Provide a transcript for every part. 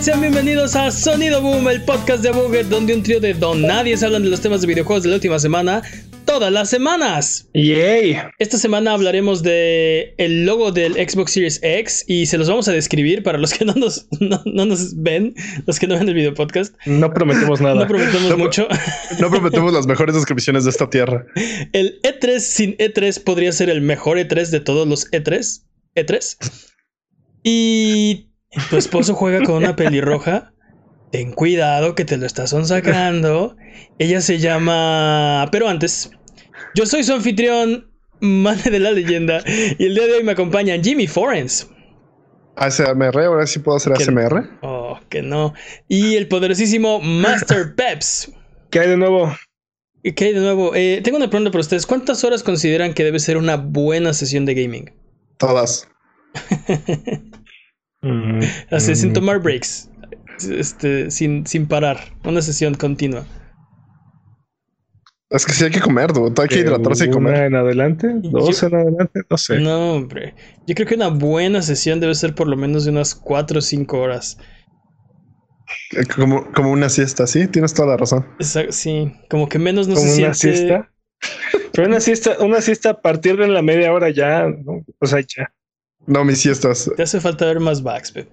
Sean bienvenidos a Sonido Boom, el podcast de Buget, donde un trío de don nadie hablan de los temas de videojuegos de la última semana, todas las semanas. Yay. Esta semana hablaremos de el logo del Xbox Series X y se los vamos a describir para los que no nos, no, nos ven, los que no ven el video podcast. No prometemos nada. No prometemos mucho. No prometemos las mejores descripciones de esta tierra. El E3 sin E3 podría ser el mejor E3 de todos los E3. E3. Y tu esposo juega con una pelirroja. Ten cuidado que te lo estás sacando. Ella se llama. Pero antes, yo soy su anfitrión, Mane de la leyenda, y el día de hoy me acompañan Jimmy Forens. ASMR, ahora sí puedo hacer ASMR. Oh, que no. Y el poderosísimo Master Peps. ¿Qué hay de nuevo? ¿Qué hay de nuevo? Eh, tengo una pregunta para ustedes. ¿Cuántas horas consideran que debe ser una buena sesión de gaming? Todas. Así, sin tomar breaks. Este, sin, sin parar. Una sesión continua. Es que sí hay que comer, dude. Hay que hidratarse y comer. en adelante? ¿Dos en adelante? No sé. No, hombre. Yo creo que una buena sesión debe ser por lo menos de unas 4 o 5 horas. Eh, como, como una siesta, sí, tienes toda la razón. sí, como que menos no como se una siesta. Pero una siesta, una siesta a partir de la media hora ya, ¿no? o sea, ya. No, mis siestas. Te hace falta ver más backspin.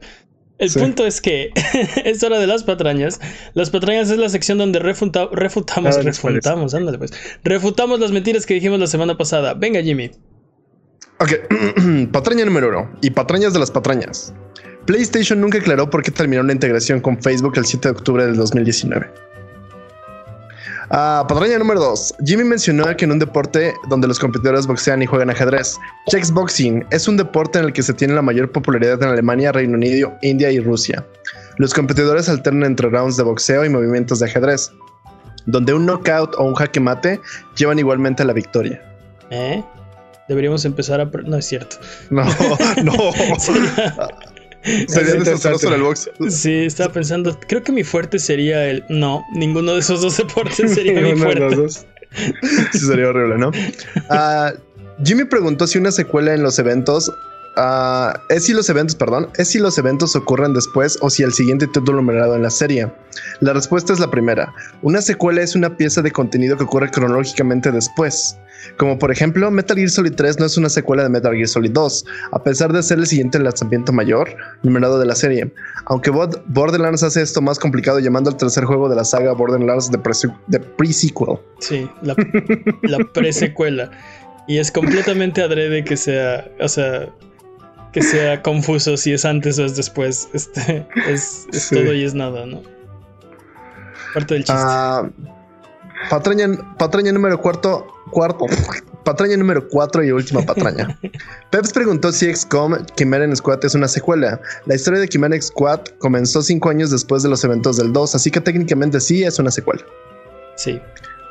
El punto es que es hora de las patrañas. Las patrañas es la sección donde refutamos, refutamos, ándale pues. Refutamos las mentiras que dijimos la semana pasada. Venga, Jimmy. Ok, patraña número uno y patrañas de las patrañas. PlayStation nunca aclaró por qué terminó la integración con Facebook el 7 de octubre del 2019. Uh, patraña número 2. Jimmy mencionó que en un deporte donde los competidores boxean y juegan ajedrez, Chexboxing es un deporte en el que se tiene la mayor popularidad en Alemania, Reino Unido, India y Rusia. Los competidores alternan entre rounds de boxeo y movimientos de ajedrez, donde un knockout o un jaque mate llevan igualmente a la victoria. ¿Eh? Deberíamos empezar a... No es cierto. No, no. Sería desastroso el box. Sí, estaba pensando. Creo que mi fuerte sería el. No, ninguno de esos dos deportes sería mi fuerte. sí, sería horrible, ¿no? Uh, Jimmy preguntó si una secuela en los eventos. Uh, es si los eventos, perdón, es si los eventos ocurren después o si el siguiente título numerado en la serie. La respuesta es la primera. Una secuela es una pieza de contenido que ocurre cronológicamente después. Como por ejemplo, Metal Gear Solid 3 no es una secuela de Metal Gear Solid 2, a pesar de ser el siguiente lanzamiento mayor numerado de la serie. Aunque Borderlands hace esto más complicado llamando al tercer juego de la saga Borderlands de pre-sequel. sí, la, pre-secuela. Y es completamente adrede que sea, o sea, que sea confuso si es antes o es después. Este, es, todo y es nada, ¿no? Parte del chiste. Uh, patraña, número cuarto, cuarto, patraña número cuatro y última patraña. Peps preguntó si XCOM Chimera Squad es una secuela. La historia de Chimera Squad comenzó cinco años después de los eventos del 2, así que técnicamente sí es una secuela. Sí,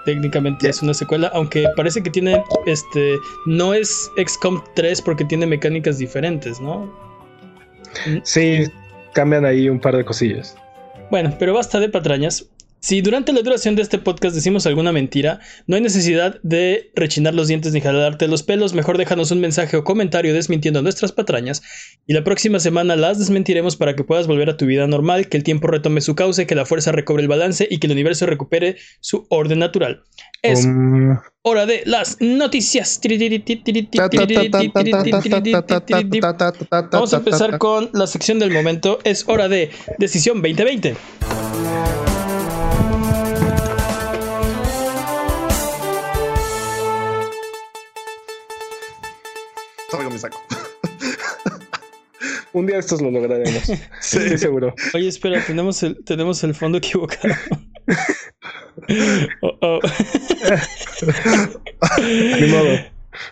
técnicamente es una secuela, aunque parece que tiene, este, no es XCOM 3 porque tiene mecánicas diferentes, ¿no? Sí, cambian ahí un par de cosillas. Bueno, pero basta de patrañas. Si durante la duración de este podcast decimos alguna mentira, no hay necesidad de rechinar los dientes ni jalarte los pelos, mejor déjanos un mensaje o comentario desmintiendo nuestras patrañas y la próxima semana las desmentiremos para que puedas volver a tu vida normal, que el tiempo retome su cauce, que la fuerza recobre el balance y que el universo recupere su orden natural. Es hora de las noticias. Vamos a empezar con la sección del momento. Es hora de Decisión 2020. Saco. Un día estos lo lograremos. sí, seguro. Oye, espera, tenemos el, tenemos el fondo equivocado. oh, oh. Ni modo.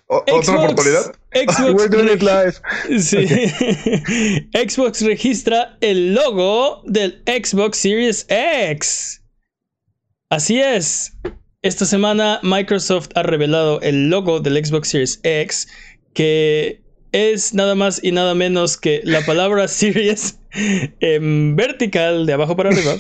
¿Otra oportunidad? Xbox, Sí. Xbox registra el logo del Xbox Series X. Así es. Esta semana Microsoft ha revelado el logo del Xbox Series X que es nada más y nada menos que la palabra series en vertical de abajo para arriba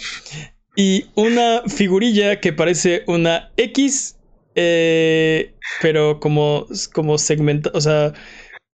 y una figurilla que parece una X, eh, pero como, como segmenta, o sea,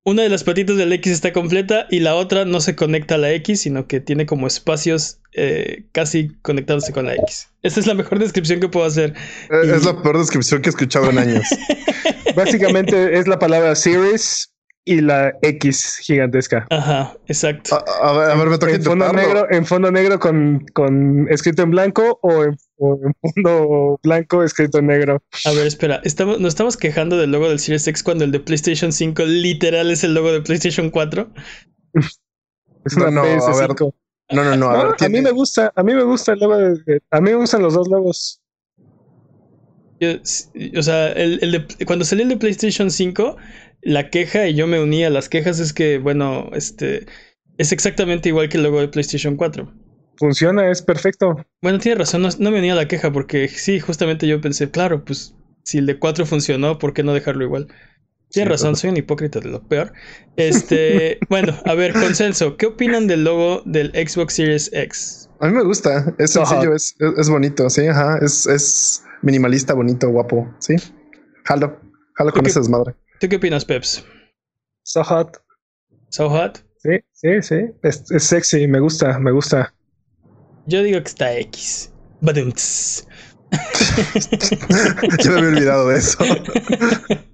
una de las patitas del X está completa y la otra no se conecta a la X, sino que tiene como espacios eh, casi conectándose con la X. Esa es la mejor descripción que puedo hacer. Eh, es la peor descripción que he escuchado en años. Básicamente es la palabra series y la X gigantesca. Ajá, exacto. A, ver, a ver, me toca en fondo negro, en fondo negro con, con escrito en blanco o en, fondo blanco escrito en negro. A ver, espera, estamos, nos estamos quejando del logo del Series X cuando el de PlayStation 5 literal es el logo de PlayStation 4. es una no, no, a ver, no, no, no. A, a mí me gusta, a mí me gusta el logo de, a mí me gustan los dos logos. o sea, el, el de, cuando salió el de PlayStation 5, la queja, y yo me uní a las quejas, es que, bueno, este es exactamente igual que el logo de PlayStation 4. Funciona, es perfecto. Bueno, tiene razón, no, me uní a la queja porque sí, justamente yo pensé, claro, pues si el de 4 funcionó, ¿por qué no dejarlo igual? Tiene razón, soy un hipócrita de lo peor. Este, bueno, a ver, consenso. ¿Qué opinan del logo del Xbox Series X? A mí me gusta, es sencillo, es, es, bonito, sí, ajá, es, es minimalista, bonito, guapo, sí. Jalo, jalo con esa desmadre. ¿Tú qué opinas, Peps? So hot. So hot. Sí, sí, sí. Es, sexy, me gusta, me gusta. Yo digo que está X. Badumts. Yo me había olvidado de eso.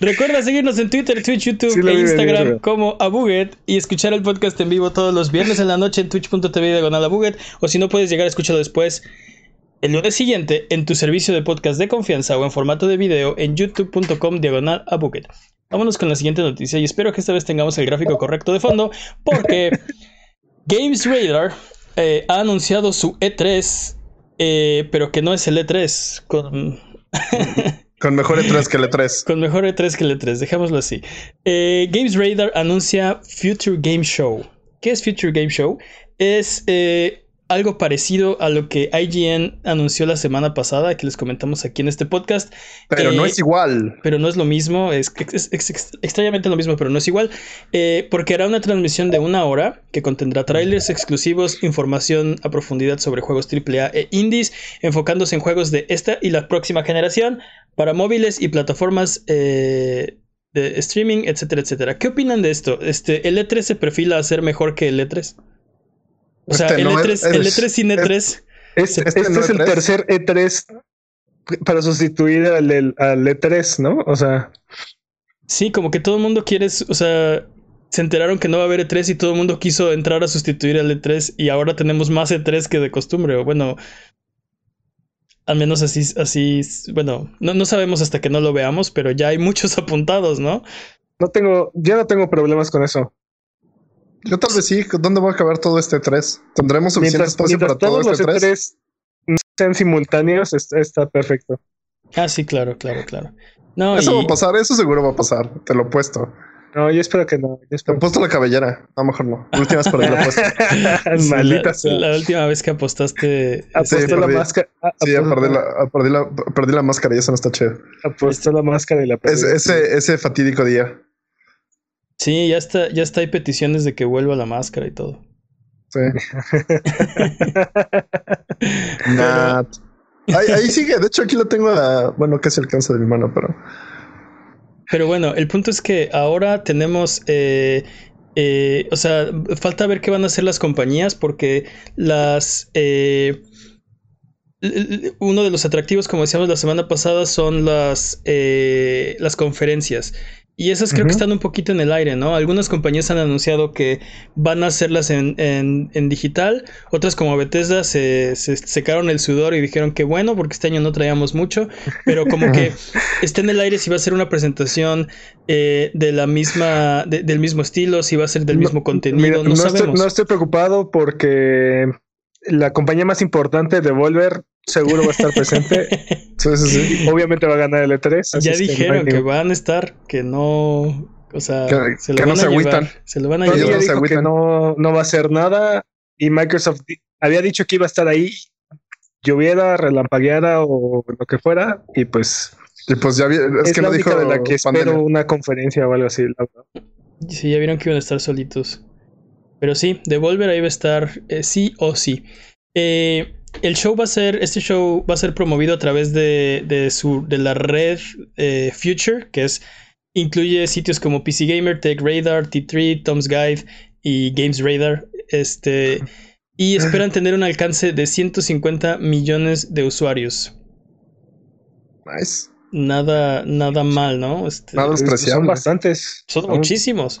Recuerda seguirnos en Twitter, Twitch, YouTube e Instagram como Abuget y escuchar el podcast en vivo todos los viernes en la noche en twitch.tv diagonal Abuget o si no puedes llegar a escucharlo después el lunes siguiente en tu servicio de podcast de confianza o en formato de video en youtube.com diagonal a Bucket. Vámonos con la siguiente noticia y espero que esta vez tengamos el gráfico correcto de fondo porque Games Radar eh, ha anunciado su E3, eh, pero que no es el E3 con... Con mejor E3 que el E3. Con mejor E3 que el E3, dejémoslo así. Eh, Games Radar anuncia Future Game Show. ¿Qué es Future Game Show? Es algo parecido a lo que IGN anunció la semana pasada, que les comentamos aquí en este podcast. Pero no es igual. Pero no es lo mismo, es, extrañamente lo mismo, pero no es igual, eh, porque hará una transmisión de una hora que contendrá trailers exclusivos, información a profundidad sobre juegos AAA e indies, enfocándose en juegos de esta y la próxima generación para móviles y plataformas eh, de streaming, etcétera, etcétera. ¿Qué opinan de esto? Este, ¿El E3 se perfila a ser mejor que el E3? O sea, este el, E3, el E3 sin E3. este, este es el tercer E3 para sustituir al, al, E3, ¿no? O sea. Sí, como que todo el mundo quiere, o sea, se enteraron que no va a haber E3 y todo el mundo quiso entrar a sustituir al E3 y ahora tenemos más E3 que de costumbre. Bueno, al menos así, así, bueno, no, no sabemos hasta que no lo veamos, pero ya hay muchos apuntados, ¿no? No tengo, ya no tengo problemas con eso. Yo tal vez sí. ¿Dónde va a acabar todo este 3? ¿Tendremos suficiente espacio para todo este 3? E3 sean simultáneos, está, perfecto. Ah, sí, claro, claro, claro. No, eso va a pasar, eso seguro va a pasar, te lo he puesto. No, yo espero que no. Te he puesto la cabellera. A lo mejor no. La última vez perdí la apuesta. Maldita la, la, última vez que apostaste. Apostó la máscara. Sí, perdí la, perdí, la, perdí la máscara y eso no está chido. Apostó la máscara y la perdí. ese, ese fatídico día. Sí, ya está, ya está, hay peticiones de que vuelva la máscara y todo. Sí. ahí, sigue, de hecho aquí lo tengo a, bueno, casi alcanza de mi mano, pero. Pero bueno, el punto es que ahora tenemos eh, eh, o sea, falta ver qué van a hacer las compañías porque las... Eh, uno de los atractivos, como decíamos la semana pasada, son las, las conferencias. Y esas creo que están un poquito en el aire, ¿no? Algunas compañías han anunciado que van a hacerlas en, en, digital, otras como Bethesda se, se, secaron el sudor y dijeron que bueno, porque este año no traíamos mucho, pero como que está en el aire si va a ser una presentación eh, de la misma, del mismo estilo, si va a ser del mismo contenido, no, sabemos. Estoy, no estoy preocupado porque la compañía más importante de Volver seguro va a estar presente. Obviamente va a ganar el E3. Ya dijeron que, van a estar, que no. O sea, se lo van a llevar, Se lo van a llevar. Dijo que no, no va a hacer nada. Y Microsoft había dicho que iba a estar ahí, lloviera, relampagueara o lo que fuera. Y pues. Y pues ya es, que la no dijo de la que espero una conferencia o algo así. Sí, ya vieron que iban a estar solitos. Pero sí, Devolver ahí va a estar eh, sí o sí. Eh, el show va a ser, este show va a ser promovido a través de, de, su, de la red eh, Future, que es Incluye sitios como PC Gamer, Tech Radar, T3, Tom's Guide y Games Radar. Este, y esperan tener un alcance de 150 millones de usuarios. Nice. Nada, nada mal, ¿no? Este, Nada Son despreciable. bastantes. son muchísimos.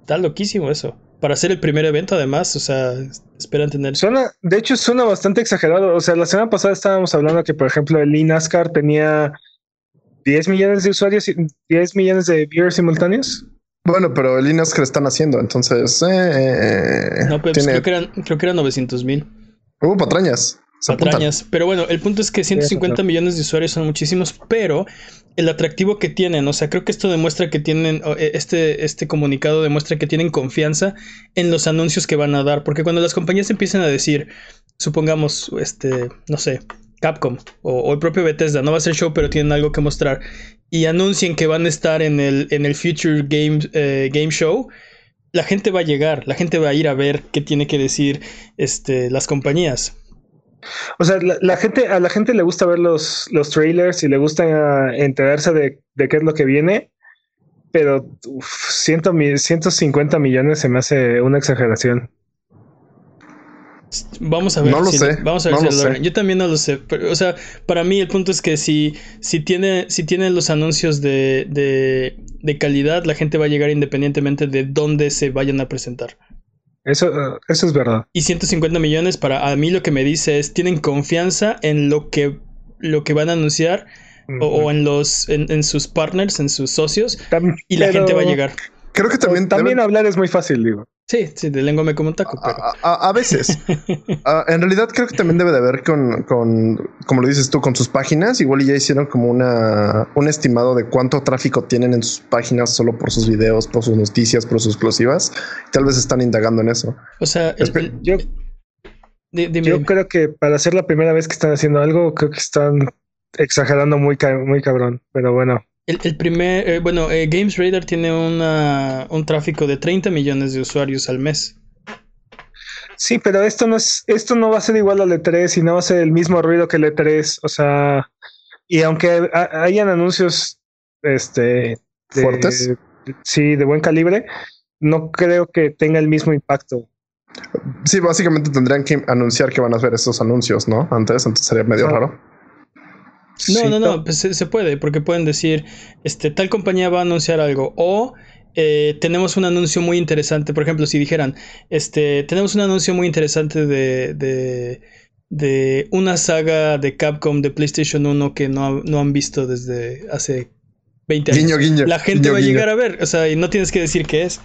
Está loquísimo eso. Para ser el primer evento, además, o sea, esperan tener. Suena, de hecho, suena bastante exagerado. O sea, la semana pasada estábamos hablando que, por ejemplo, el NASCAR tenía 10 millones de usuarios, y 10 millones de viewers simultáneos. Bueno, pero el INAS que lo están haciendo, entonces. Eh, No, pero pues tiene- creo, que eran, creo que eran 900 mil. Hubo patrañas. Se apuntan. patrañas. Pero bueno, el punto es que 150 eso. millones de usuarios son muchísimos, pero el atractivo que tienen, o sea, creo que esto demuestra que tienen, eh, este, este comunicado demuestra que tienen confianza en los anuncios que van a dar, porque cuando las compañías empiezan a decir, supongamos, este, no sé, Capcom o, o el propio Bethesda, no va a ser show, pero tienen algo que mostrar, y anuncien que van a estar en el, en el Future Game, eh, Game Show, la gente va a llegar, la gente va a ir a ver qué tiene que decir este, las compañías. O sea, la, la gente, a la gente le gusta ver los, los trailers y le gusta enterarse de, de qué es lo que viene, pero uf, ciento mi- 150 millones se me hace una exageración. Vamos a ver. No lo si- sé, Vamos a ver no si lo lo sé. Yo también no lo sé. pero, o sea, para mí el punto es que si, si tiene, si tiene los anuncios de, de, de calidad, la gente va a llegar independientemente de dónde se vayan a presentar. Eso, eh, eso es verdad. Y 150 millones para a mí lo que me dice es tienen confianza en lo que lo que van a anunciar o, o en los en, en sus partners, en sus socios Tam- y la pero- gente va a llegar. Creo que también. También deben- hablar es muy fácil, digo. Sí, sí, de lengua me como un taco, pero a, a- a veces. Ah, en realidad creo que también debe de haber con, con, como lo dices tú, con sus páginas. Igual y ya hicieron como una, un estimado de cuánto tráfico tienen en sus páginas solo por sus videos, por sus noticias, por sus exclusivas. Tal vez están indagando en eso. o sea, el- Espe- el- Yo, di- dime, yo dime. creo que para ser la primera vez que están haciendo algo, creo que están exagerando muy, ca- muy cabrón. Pero bueno, El, el primer, eh, bueno, eh, Games Radar tiene una, un tráfico de 30 millones de usuarios al mes. sí, pero esto no es, esto no va a ser igual al E3 y no va a ser el mismo ruido que el E3. O sea, y aunque ha- hayan anuncios, este, de- ¿Fuertes? sí, de buen calibre, no creo que tenga el mismo impacto. Sí, básicamente tendrían que anunciar que van a hacer esos anuncios, ¿no? Antes, entonces sería medio No. raro. No, no, no, pues se, se puede, porque pueden decir, este, tal compañía va a anunciar algo, o eh, tenemos un anuncio muy interesante, por ejemplo, si dijeran, este, tenemos un anuncio muy interesante de, de, de una saga de Capcom de PlayStation 1 que no, ha- no han visto desde hace 20 años. Guiño, guiño. La gente guiño, va a llegar a ver, o sea, y no tienes que decir qué es.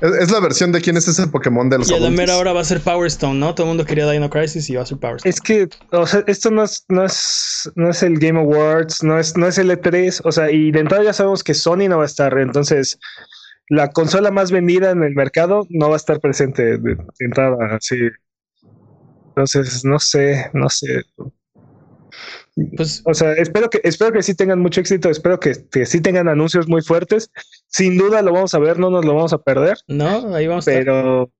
Es, es la versión de quién es ese Pokémon de los Y a la adultos. mera hora va a ser Power Stone, ¿no? Todo el mundo quería Dino Crisis y va a ser Power Stone. Es que, o sea, esto no es, no es, no es el Game Awards, no es, no es el E3, o sea, y de entrada ya sabemos que Sony no va a estar, entonces la consola más vendida en el mercado no va a estar presente de, de entrada, así. Entonces, no sé, no sé. Pues O sea, espero que, espero que sí tengan mucho éxito, espero que, que sí tengan anuncios muy fuertes. Sin duda lo vamos a ver, no nos lo vamos a perder, no, ahí vamos a pero,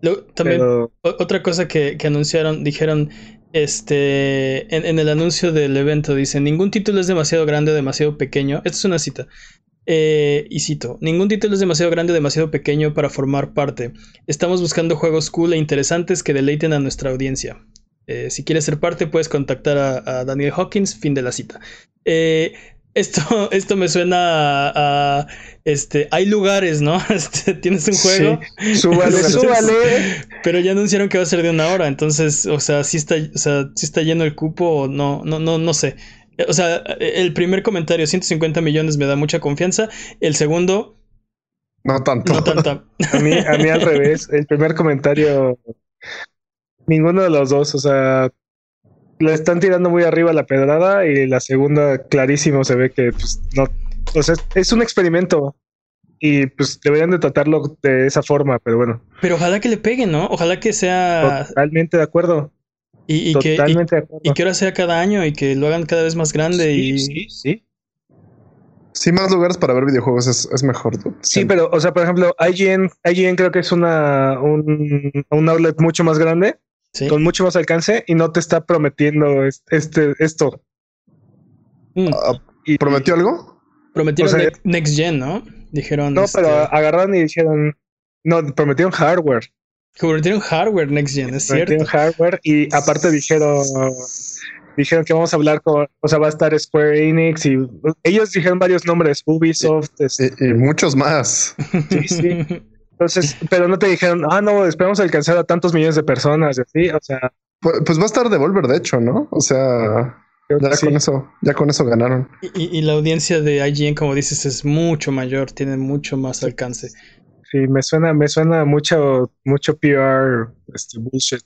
Luego, también pero Otra cosa que, que anunciaron, dijeron, este, en, en el anuncio del evento, dice, ningún título es demasiado grande o demasiado pequeño. Esta es una cita. Eh, y cito, ningún título es demasiado grande o demasiado pequeño para formar parte. Estamos buscando juegos cool e interesantes que deleiten a nuestra audiencia. Eh, si quieres ser parte, puedes contactar a, a Daniel Hawkins. Fin de la cita. Eh, esto, esto me suena a, a, este, hay lugares, ¿no? Este, tienes un juego. sí, súbale, Entonces- súbale. Pero ya anunciaron que va a ser de una hora, entonces, o sea, sí está, o sea, sí está lleno el cupo o no, no, no, no sé. Eh, O sea, el primer comentario, 150 millones, me da mucha confianza. El segundo, No tanto. no. A mí, a mí al revés. El primer comentario, ninguno de los dos. O sea, le están tirando muy arriba la pedrada y la segunda, clarísimo, se ve que pues, no. O sea, es un experimento y pues deberían de tratarlo de esa forma, pero bueno, Pero ojalá que le peguen, ¿no? Ojalá que sea. totalmente de acuerdo. Y, y que, y, totalmente de acuerdo. y que ahora sea cada año y que lo hagan cada vez más grande. Sí, y sí, sí. Sí, más lugares para ver videojuegos es, es mejor. Sí, pero, o sea, por ejemplo, IGN, IGN creo que es una, un, un outlet mucho más grande, ¿sí? con mucho más alcance y no te está prometiendo es- este, esto. Mm. Ah, Y, ¿Prometió algo? Prometieron Next Gen, ¿no? Dijeron. No, pero este agarraron y dijeron. No, prometieron hardware. Prometieron hardware Next Gen, es prometieron hardware y aparte dijeron. Dijeron que vamos a hablar con. O sea, va a estar Square Enix y. Ellos dijeron varios nombres: Ubisoft. Este, y, muchos más. Sí, sí. Entonces, pero no te dijeron, ah, no, esperamos alcanzar a tantos millones de personas, ¿sí? O sea. Pues, pues va a estar Devolver, de hecho, ¿no? O sea. Ya con eso, ya con eso ganaron. Y, la audiencia de IGN, como dices, es mucho mayor, tiene mucho más alcance. Sí, me suena, me suena mucho, mucho PR, este bullshit.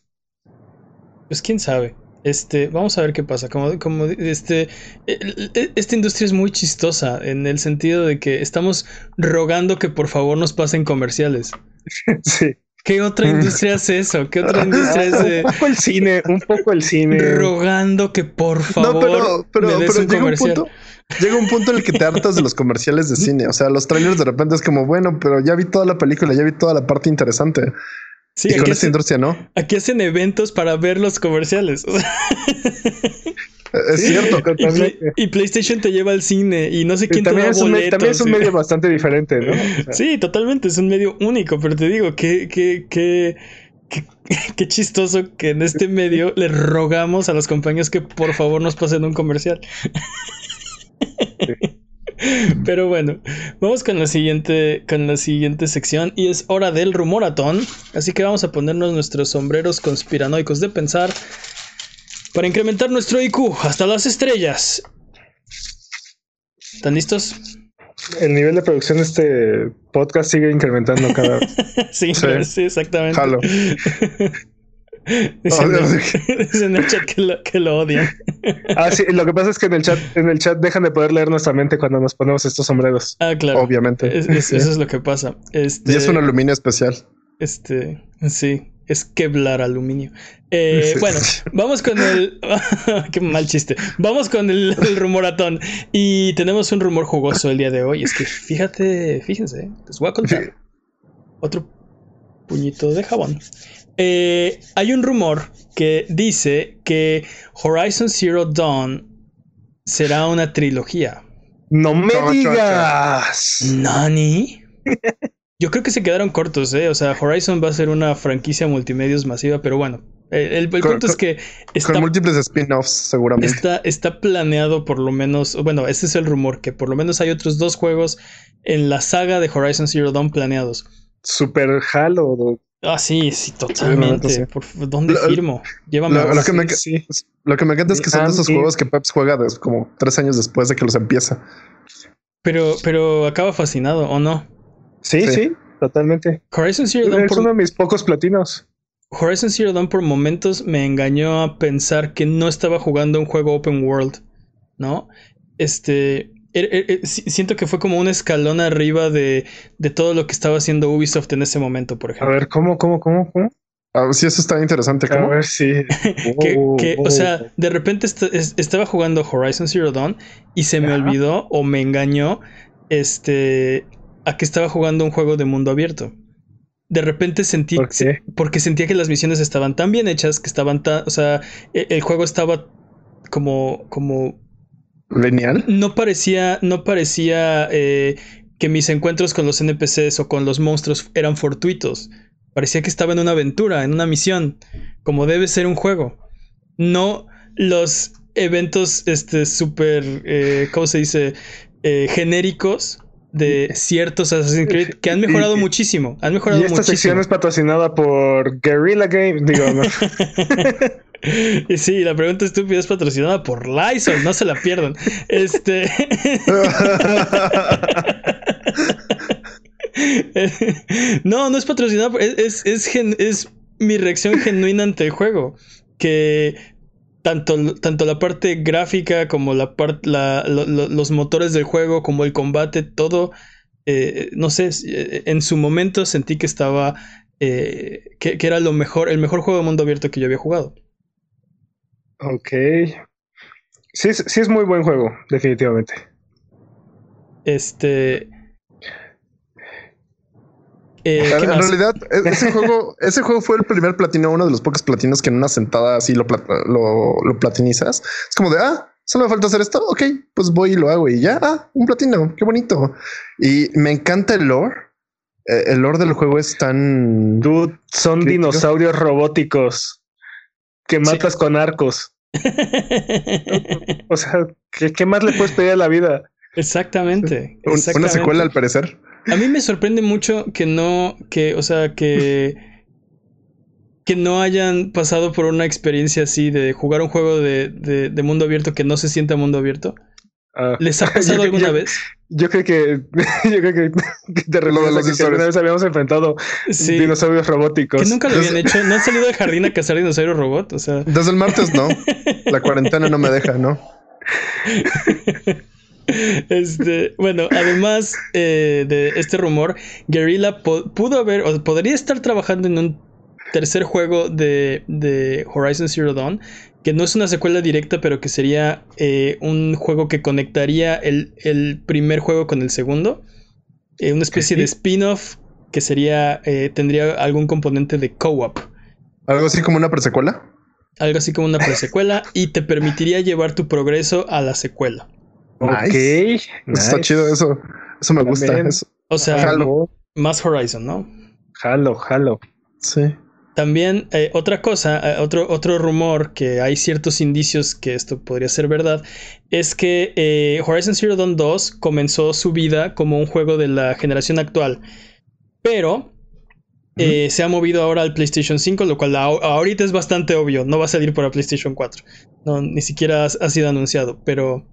Pues quién sabe. Este, vamos a ver qué pasa. Como, como este, esta industria es muy chistosa en el sentido de que estamos rogando que por favor nos pasen comerciales. Sí. ¿Qué otra industria hace eso? ¿Qué otra industria hace? Un poco el cine, un poco el cine. Rogando que por favor. pero, me des un llega, un punto, llega un punto en el que te hartas de los comerciales de cine. O sea, los trailers de repente es como, bueno, pero ya vi toda la película, ya vi toda la parte interesante. Sí, y con esta industria no. Aquí hacen eventos para ver los comerciales. Es cierto. Y, PlayStation te lleva al cine y no sé quién te da boletos. también es un medio bastante diferente, ¿no? sí, totalmente. Es un medio único, pero te digo, que, que, que, qué chistoso que en este medio le rogamos a los compañeros que por favor nos pasen un comercial. Pero bueno, vamos con la siguiente con la siguiente sección y es hora del rumoratón, así que vamos a ponernos nuestros sombreros conspiranoicos de pensar para incrementar nuestro IQ hasta las estrellas. ¿Están listos? El nivel de producción de este podcast sigue incrementando cada vez. sí, sí, exactamente. Jalo. Dicen, en el chat que lo, que lo, odian. ah, sí, lo que pasa es que en el chat, en el chat dejan de poder leer nuestra mente cuando nos ponemos estos sombreros. Ah, claro. Obviamente. eso es lo que pasa. Este, y es un aluminio especial. Este, sí es Kevlar aluminio. Eh, bueno, vamos con el. Qué mal chiste. Vamos con el, rumoratón. Y tenemos un rumor jugoso el día de hoy. Es que fíjate, fíjense, les voy a contar. Otro puñito de jabón. Eh, hay un rumor que dice que Horizon Zero Dawn será una trilogía. ¡No me digas! ¿Nani? Yo creo que se quedaron cortos, ¿eh? O sea, Horizon va a ser una franquicia multimedios masiva, pero bueno. El, punto es que. Está, con múltiples spin-offs, seguramente. Está, está planeado, por lo menos. Bueno, ese es el rumor, que por lo menos hay otros dos juegos en la saga de Horizon Zero Dawn planeados. Super Halo. Ah, sí, sí, totalmente. ¿Dónde firmo? Llévame lo, lo, que me, lo que me encanta es que son de esos juegos que Peps juega como tres años después de que los empieza. Pero, pero acaba fascinado, ¿o no? Sí, sí, totalmente. Horizon Zero Dawn. Es uno de mis pocos platinos. Horizon Zero Dawn por momentos me engañó a pensar que no estaba jugando un juego open world, ¿no? Este. Er, er, er, siento que fue como un escalón arriba de, de, todo lo que estaba haciendo Ubisoft en ese momento, por ejemplo. A ver, ¿cómo, cómo, cómo, cómo? Ah, sí, eso está interesante. ¿cómo? A ver, sí. que, o sea, de repente estaba jugando Horizon Zero Dawn y se me olvidó o me engañó este a que estaba jugando un juego de mundo abierto. De repente sentí, porque sentía que las misiones estaban tan bien hechas, que estaban tan, o sea, e, el, juego estaba como, como... ¿Lineal? No parecía, no parecía eh, que mis encuentros con los NPCs o con los monstruos eran fortuitos. Parecía que estaba en una aventura, en una misión, como debe ser un juego. No los eventos, este, súper, eh, ¿cómo se dice? Eh, genéricos de ciertos Assassin's Creed que han mejorado muchísimo. Han mejorado y esta sección es patrocinada por Guerrilla Games. Digo, no. y sí, la pregunta estúpida es patrocinada por Lysol, no se la pierdan. Este. no, no es patrocinada. Es, es, es mi reacción genuina ante el juego. Que tanto, tanto la parte gráfica como la parte, los motores del juego, como el combate, todo, eh, no sé, eh, en su momento sentí que estaba, eh, que, era lo mejor, el mejor juego de mundo abierto que yo había jugado. Ok. Sí, sí es muy buen juego, definitivamente. Este, eh, en realidad, e-, ese juego, ese juego fue el primer platino, uno de los pocos platinos que en una sentada así lo, lo, platinizas. Es como de, ah, solo me falta hacer esto. Ok, pues voy y lo hago y ya. Ah, un platino, qué bonito. Y me encanta el lore. Eh, el lore del juego es tan. Dude, son dinosaurios robóticos que matas con arcos. o sea, ¿qué, más le puedes pedir a la vida? Exactamente, Una secuela al parecer. A mí me sorprende mucho que no, que, o sea, que que no hayan pasado por una experiencia así de jugar un juego de, de, mundo abierto que no se sienta mundo abierto. Ah. ¿Les ha pasado alguna vez? Yo creo que yo creo que, te refieres que alguna vez habíamos enfrentado dinosaurios robóticos. Que nunca lo habían hecho. ¿No han salido del jardín a cazar dinosaurios robot? O sea. Desde el martes no. La cuarentena no me deja, ¿no? Este, bueno, además eh, de este rumor, Guerrilla pudo haber o podría estar trabajando en un tercer juego de, de, Horizon Zero Dawn, que no es una secuela directa, pero que sería eh, un juego que conectaría el, el, primer juego con el segundo. Eh, una especie de spin-off que sería, eh, tendría algún componente de co-op. ¿Algo así como una presecuela? Algo así como una presecuela y te permitiría llevar tu progreso a la secuela. Ok. Está chido eso. Eso me gusta. O sea, más Horizon, ¿no? Jalo, jalo. Sí. También eh, otra cosa, eh, otro, otro rumor que hay ciertos indicios que esto podría ser verdad, es que eh, Horizon Zero Dawn 2 comenzó su vida como un juego de la generación actual, pero se ha movido ahora al PlayStation 5, lo cual ahorita es bastante obvio, no va a salir para PlayStation 4, no, ni siquiera ha sido anunciado, pero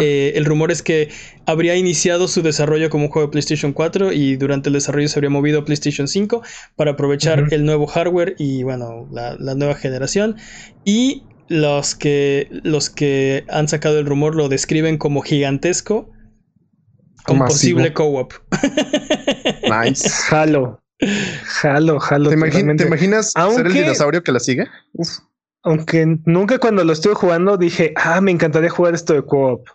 eh, el rumor es que habría iniciado su desarrollo como un juego de PlayStation 4 y durante el desarrollo se habría movido a PlayStation 5 para aprovechar el nuevo hardware y bueno, la, nueva generación. Y los que, los que han sacado el rumor lo describen como gigantesco con posible co-op. nice. Jalo. Jalo, jalo. ¿Te, imaginas ser el dinosaurio que la sigue? Uf aunque nunca cuando lo estuve jugando dije, ah, me encantaría jugar esto de co-op.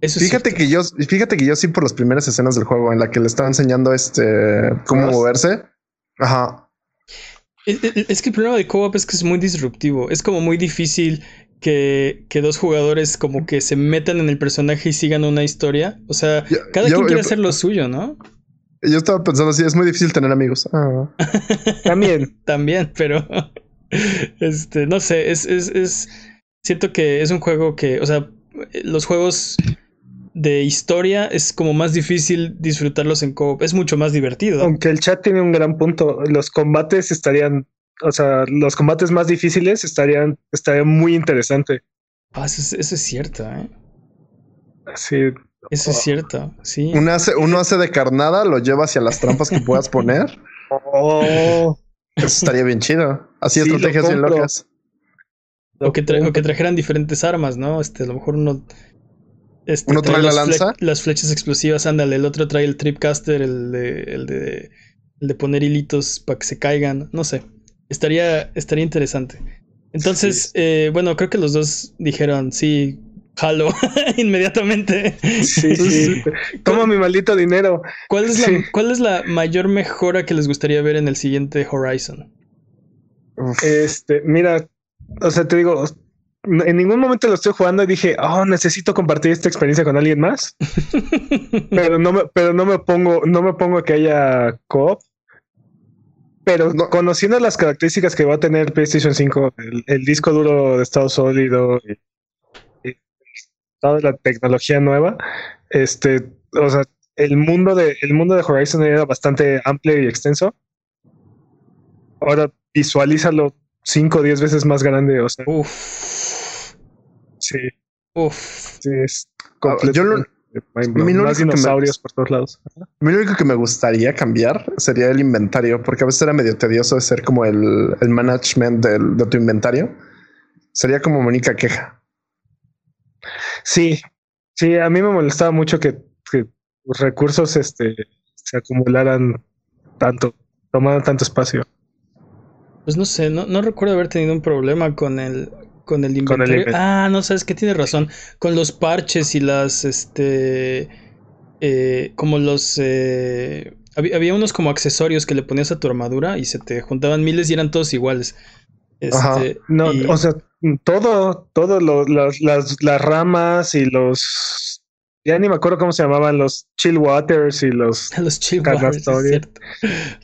fíjate que yo, fíjate que yo sí por las primeras escenas del juego en la que le estaba enseñando este cómo moverse. Ajá. Es, que el problema de co-op es que es muy disruptivo. Es como muy difícil que, que, dos jugadores como que se metan en el personaje y sigan una historia. O sea, cada quien quiere hacer lo suyo, ¿no? Yo estaba pensando así, es muy difícil tener amigos. Ah. También. También, pero este, no sé, es, es, es. Siento que es un juego que, o sea, los juegos de historia es como más difícil disfrutarlos en co Es mucho más divertido. Aunque el chat tiene un gran punto. Los combates estarían. O sea, los combates más difíciles estarían, estarían muy interesante. Ah, eso es, cierto, ¿eh? Sí. Eso es cierto, sí. Uno hace, uno hace de carnada, lo lleva hacia las trampas que puedas poner. Oh. Eso estaría bien chido. Así estrategias bien locas. O que, que, trajeran diferentes armas, ¿no? Este, a lo mejor uno. Este, uno trae, la lanza. las flechas explosivas, ándale. El otro trae el tripcaster, el de, el de, el de poner hilitos para que se caigan. No sé. Estaría, estaría interesante. Entonces, eh, bueno, creo que los dos dijeron, sí, jalo inmediatamente. Sí, sí. Toma mi maldito dinero. ¿Cuál es, la, ¿Cuál es la mayor mejora que les gustaría ver en el siguiente Horizon? Este, mira, o sea, te digo, en ningún momento lo estoy jugando y dije, oh, necesito compartir esta experiencia con alguien más. pero no me, pero no me pongo, no me pongo a que haya co Pero conociendo las características que va a tener PlayStation 5, el, disco duro de estado sólido, toda la tecnología nueva, este, o sea, el mundo de, el mundo de Horizon era bastante amplio y extenso. Ahora visualízalo 5 o 10 veces más grande, o sea. Uf. Sí. Uf. Sí, es ah, yo lo, más dinosaurios por todos lados. lo único que me gustaría cambiar sería el inventario, porque a veces era medio tedioso de ser como el, el management del, de tu inventario. Sería como única queja. Sí, sí, a mí me molestaba mucho que, los recursos este, se acumularan tanto, tomaran tanto espacio. Pues no sé, no, no recuerdo haber tenido un problema con el, con el inventario. ah, no sabes que tiene razón. Con los parches y las, este, eh, como los, eh, había, había, unos como accesorios que le ponías a tu armadura y se te juntaban miles y eran todos iguales. Este, no, o sea, todo, todo las, las ramas y los ya ni me acuerdo cómo se llamaban los chill waters y los, los chill waters.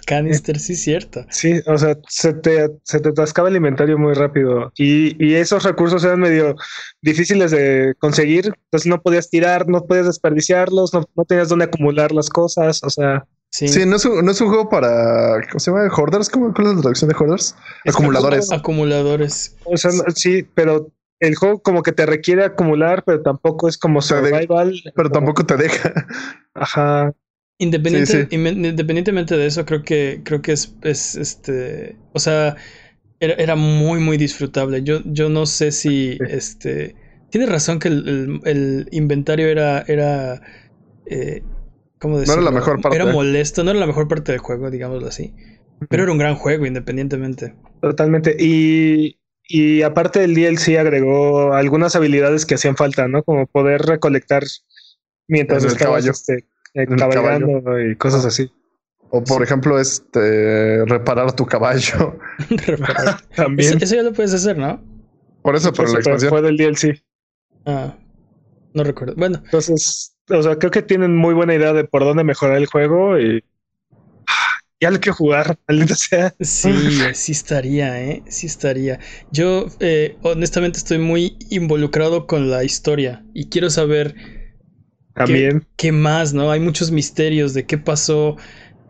Canister, sí, cierto. Sí, o sea, se te, se te atascaba el inventario muy rápido y, y, esos recursos eran medio difíciles de conseguir. Entonces no podías tirar, no podías desperdiciarlos, no, no tenías dónde acumular las cosas. O sea, Sí. no, es un, no es un juego para. ¿Cómo se llama? ¿Hoarders? ¿Cómo, ¿Cuál es la traducción de hoarders? Acumuladores. Acumuladores. O sea, sí, pero el juego como que te requiere acumular, pero tampoco es como survival. Pero tampoco te deja. Ajá. Independientemente de eso, creo que, creo que es, es este. O sea, era, muy, muy disfrutable. Yo, yo no sé si este. Tienes razón que el, inventario era. era eh, ¿Cómo decirlo? No era la mejor parte. Era molesto, no era la mejor parte del juego, digámoslo así. Pero era un gran juego, independientemente. Totalmente. Y y aparte del DLC agregó algunas habilidades que hacían falta, ¿no? Como poder recolectar mientras estabas este, eh, cabalgando y cosas así. O por ejemplo, este reparar tu caballo. reparar. También. Eso, ya lo puedes hacer, ¿no? Por eso, por la expansión. Fue del DLC. Ah, no recuerdo. Bueno. Entonces, o sea, creo que tienen muy buena idea de por dónde mejorar el juego y ya lo quiero jugar, maldita sea. Sí, sí estaría, ¿eh? Sí estaría. Yo, eh, honestamente, estoy muy involucrado con la historia y quiero saber. También. Qué, más, no? Hay muchos misterios de qué pasó.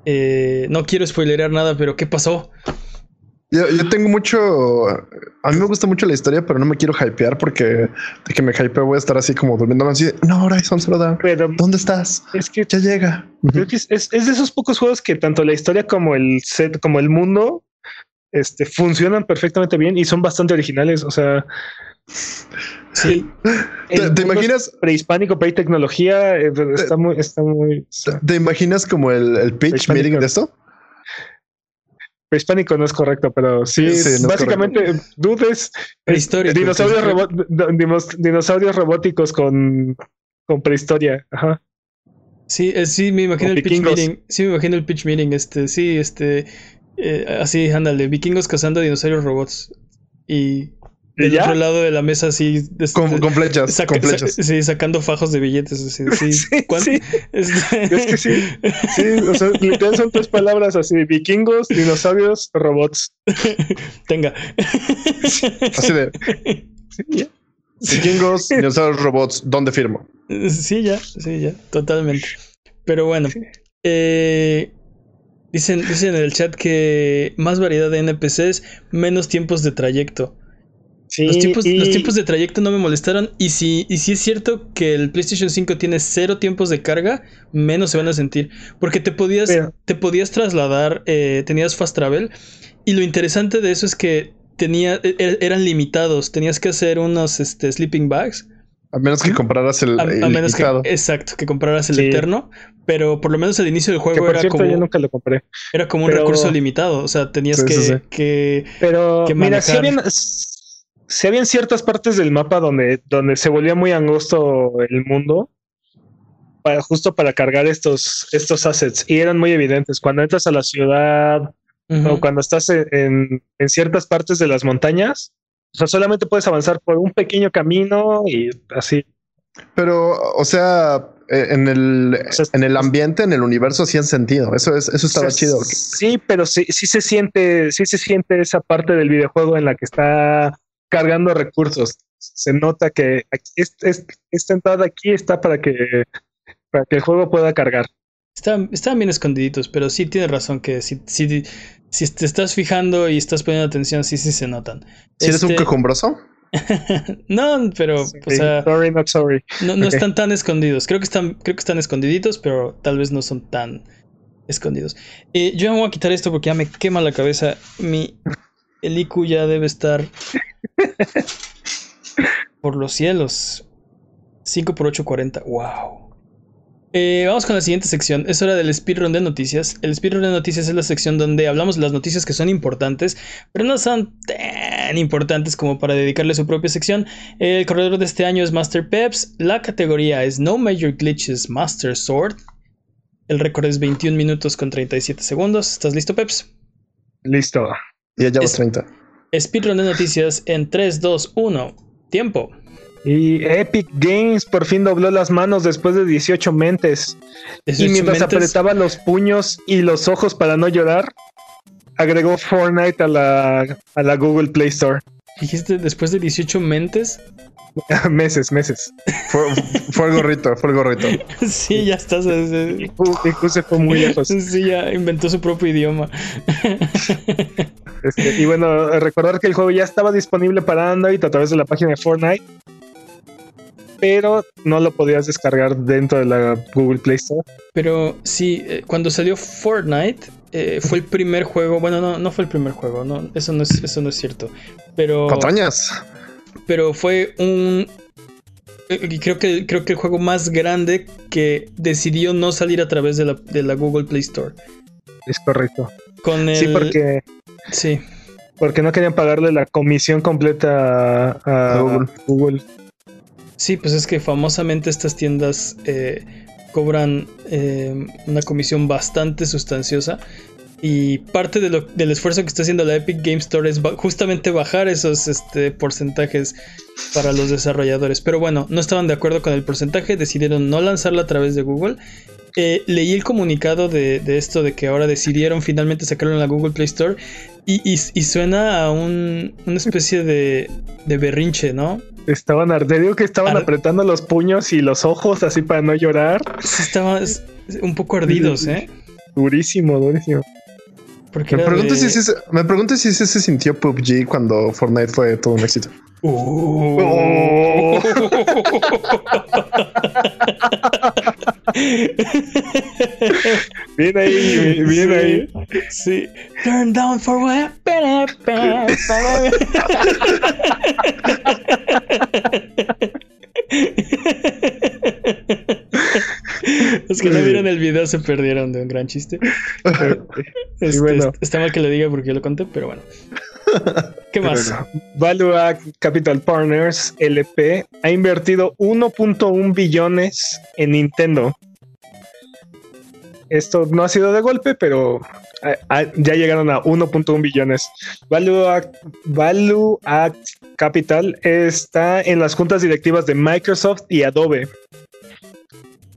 Eh, no quiero spoilerear nada, pero ¿qué pasó? Yo, tengo mucho. A mí me gusta mucho la historia, pero no me quiero hypear porque de que me hypeo voy a estar así como durmiendo así. No, Horizon solo da. Pero ¿dónde estás? Es que ya llega. es, de esos pocos juegos que tanto la historia como el set, como el mundo, este, funcionan perfectamente bien y son bastante originales. O sea, sí. ¿Te, imaginas prehispánico, pre-tecnología? Eh, está muy, está muy. ¿Te imaginas como el, el pitch meeting de esto? Prehispánico no es correcto, pero sí, básicamente dudes dinosaurios, dinosaurios robóticos con, con prehistoria. Ajá. Sí, eh, sí, me imagino el pitch meeting. Sí, me imagino el pitch meeting. Este, sí, este. Eh, así, ándale, vikingos cazando dinosaurios robots. Y del otro lado de la mesa así con, flechas, sí sacando fajos de billetes así, sí, sí, este, es que sí. Sí o sea literal son tres palabras así vikingos dinosaurios robots. Tenga. Así de vikingos dinosaurios robots dónde firmo sí ya sí ya totalmente. Pero bueno eh, Dicen, dicen en el chat que más variedad de NPCs, menos tiempos de trayecto los, tiempos, los tiempos de trayecto no me molestaron. Y si, y si es cierto que el PlayStation 5 tiene cero tiempos de carga, menos se van a sentir. Porque te podías, te podías trasladar, eh, tenías fast travel. Y lo interesante de eso es que tenía, e, e, eran limitados. Tenías que hacer unos este, sleeping bags. A menos que compraras el, a, menos que, exacto, que compraras el eterno. Pero por lo menos al inicio del juego era como. Yo nunca lo compré. Era como un recurso limitado. O sea, tenías que, que, Pero mira, si si habían ciertas partes del mapa donde, donde se volvía muy angosto el mundo, para, justo para cargar estos, estos assets, y eran muy evidentes. Cuando entras a la ciudad o cuando estás en, en, ciertas partes de las montañas, o sea, solamente puedes avanzar por un pequeño camino y así. Pero, o sea, eh, en el, en el ambiente, en el universo, sí han sentido. Eso es, eso estaba chido. Sí, pero sí, sí se siente, sí se siente esa parte del videojuego en la que está cargando recursos. Se nota que esta entrada aquí está para que, para que el juego pueda cargar. Están, están bien escondiditos, pero sí tiene razón que si, si, si te estás fijando y estás poniendo atención, sí, sí se notan. ¿Si eres un este, quejumbroso? no, pero o sea, sorry, not sorry. No, no están tan escondidos. Creo que están, creo que están escondiditos, pero tal vez no son tan escondidos. Eh, yo me voy a quitar esto porque ya me quema la cabeza. Mi el IQ ya debe estar por los cielos. 5 por 8, 40. Wow. Eh, vamos con la siguiente sección. Es hora del speedrun de noticias. El speedrun de noticias es la sección donde hablamos de las noticias que son importantes, pero no son tan importantes como para dedicarle su propia sección. El corredor de este año es Master Peps. La categoría es No Major Glitches Master Sword. El récord es 21 minutos con 37 segundos. ¿Estás listo, Peps? Listo. Ya llevamos 30. Speedrun de noticias en 3, 2, 1. Tiempo. Y Epic Games por fin dobló las manos después de 18 mentes. y mientras apretaba los puños y los ojos para no llorar, agregó Fortnite a la, a la Google Play Store. ¿Dijiste después de 18 mentes? meses, meses. Fue, el gorrito, fue el gorrito. Sí, ya estás. Y se fue muy lejos. Sí, ya inventó su propio idioma. Este, y bueno, recordar que el juego ya estaba disponible para Android a través de la página de Fortnite, pero no lo podías descargar dentro de la Google Play Store. Pero sí, eh, cuando salió Fortnite, eh, fue el primer juego. Bueno, no, no fue el primer juego, no, eso no es, eso no es cierto. Pero. Pero fue un creo que creo que el juego más grande que decidió no salir a través de la, Google Play Store. Es correcto. Con Sí, porque sí, porque no querían pagarle la comisión completa a, Google. Sí, pues es que famosamente estas tiendas eh, cobran eh, una comisión bastante sustanciosa y parte de lo, del esfuerzo que está haciendo la Epic Game Store es justamente bajar esos este, porcentajes para los desarrolladores. Pero bueno, no estaban de acuerdo con el porcentaje, decidieron no lanzarla a través de Google. Eh, leí el comunicado de, esto de que ahora decidieron finalmente sacarlo en la Google Play Store y, suena a una especie de, berrinche, ¿no? Estaban ardiendo, que estaban apretando los puños y los ojos así para no llorar. estaban un poco ardidos, ¿eh? Durísimo, durísimo me, pregunto si ese, me pregunto si ese se sintió PUBG cuando Fortnite fue todo un éxito. Oh. bien ahí, bien ahí. Sí. Turn down for what? Los que no vieron el video se perdieron de un gran chiste. Este, está mal que lo diga porque yo lo conté, pero bueno. ¿Qué más? Valua Capital Partners LP ha invertido 1.1 billones en Nintendo. Esto no ha sido de golpe, pero ah, ah, ya llegaron a 1.1 billones. Value Value Capital está en las juntas directivas de Microsoft y Adobe.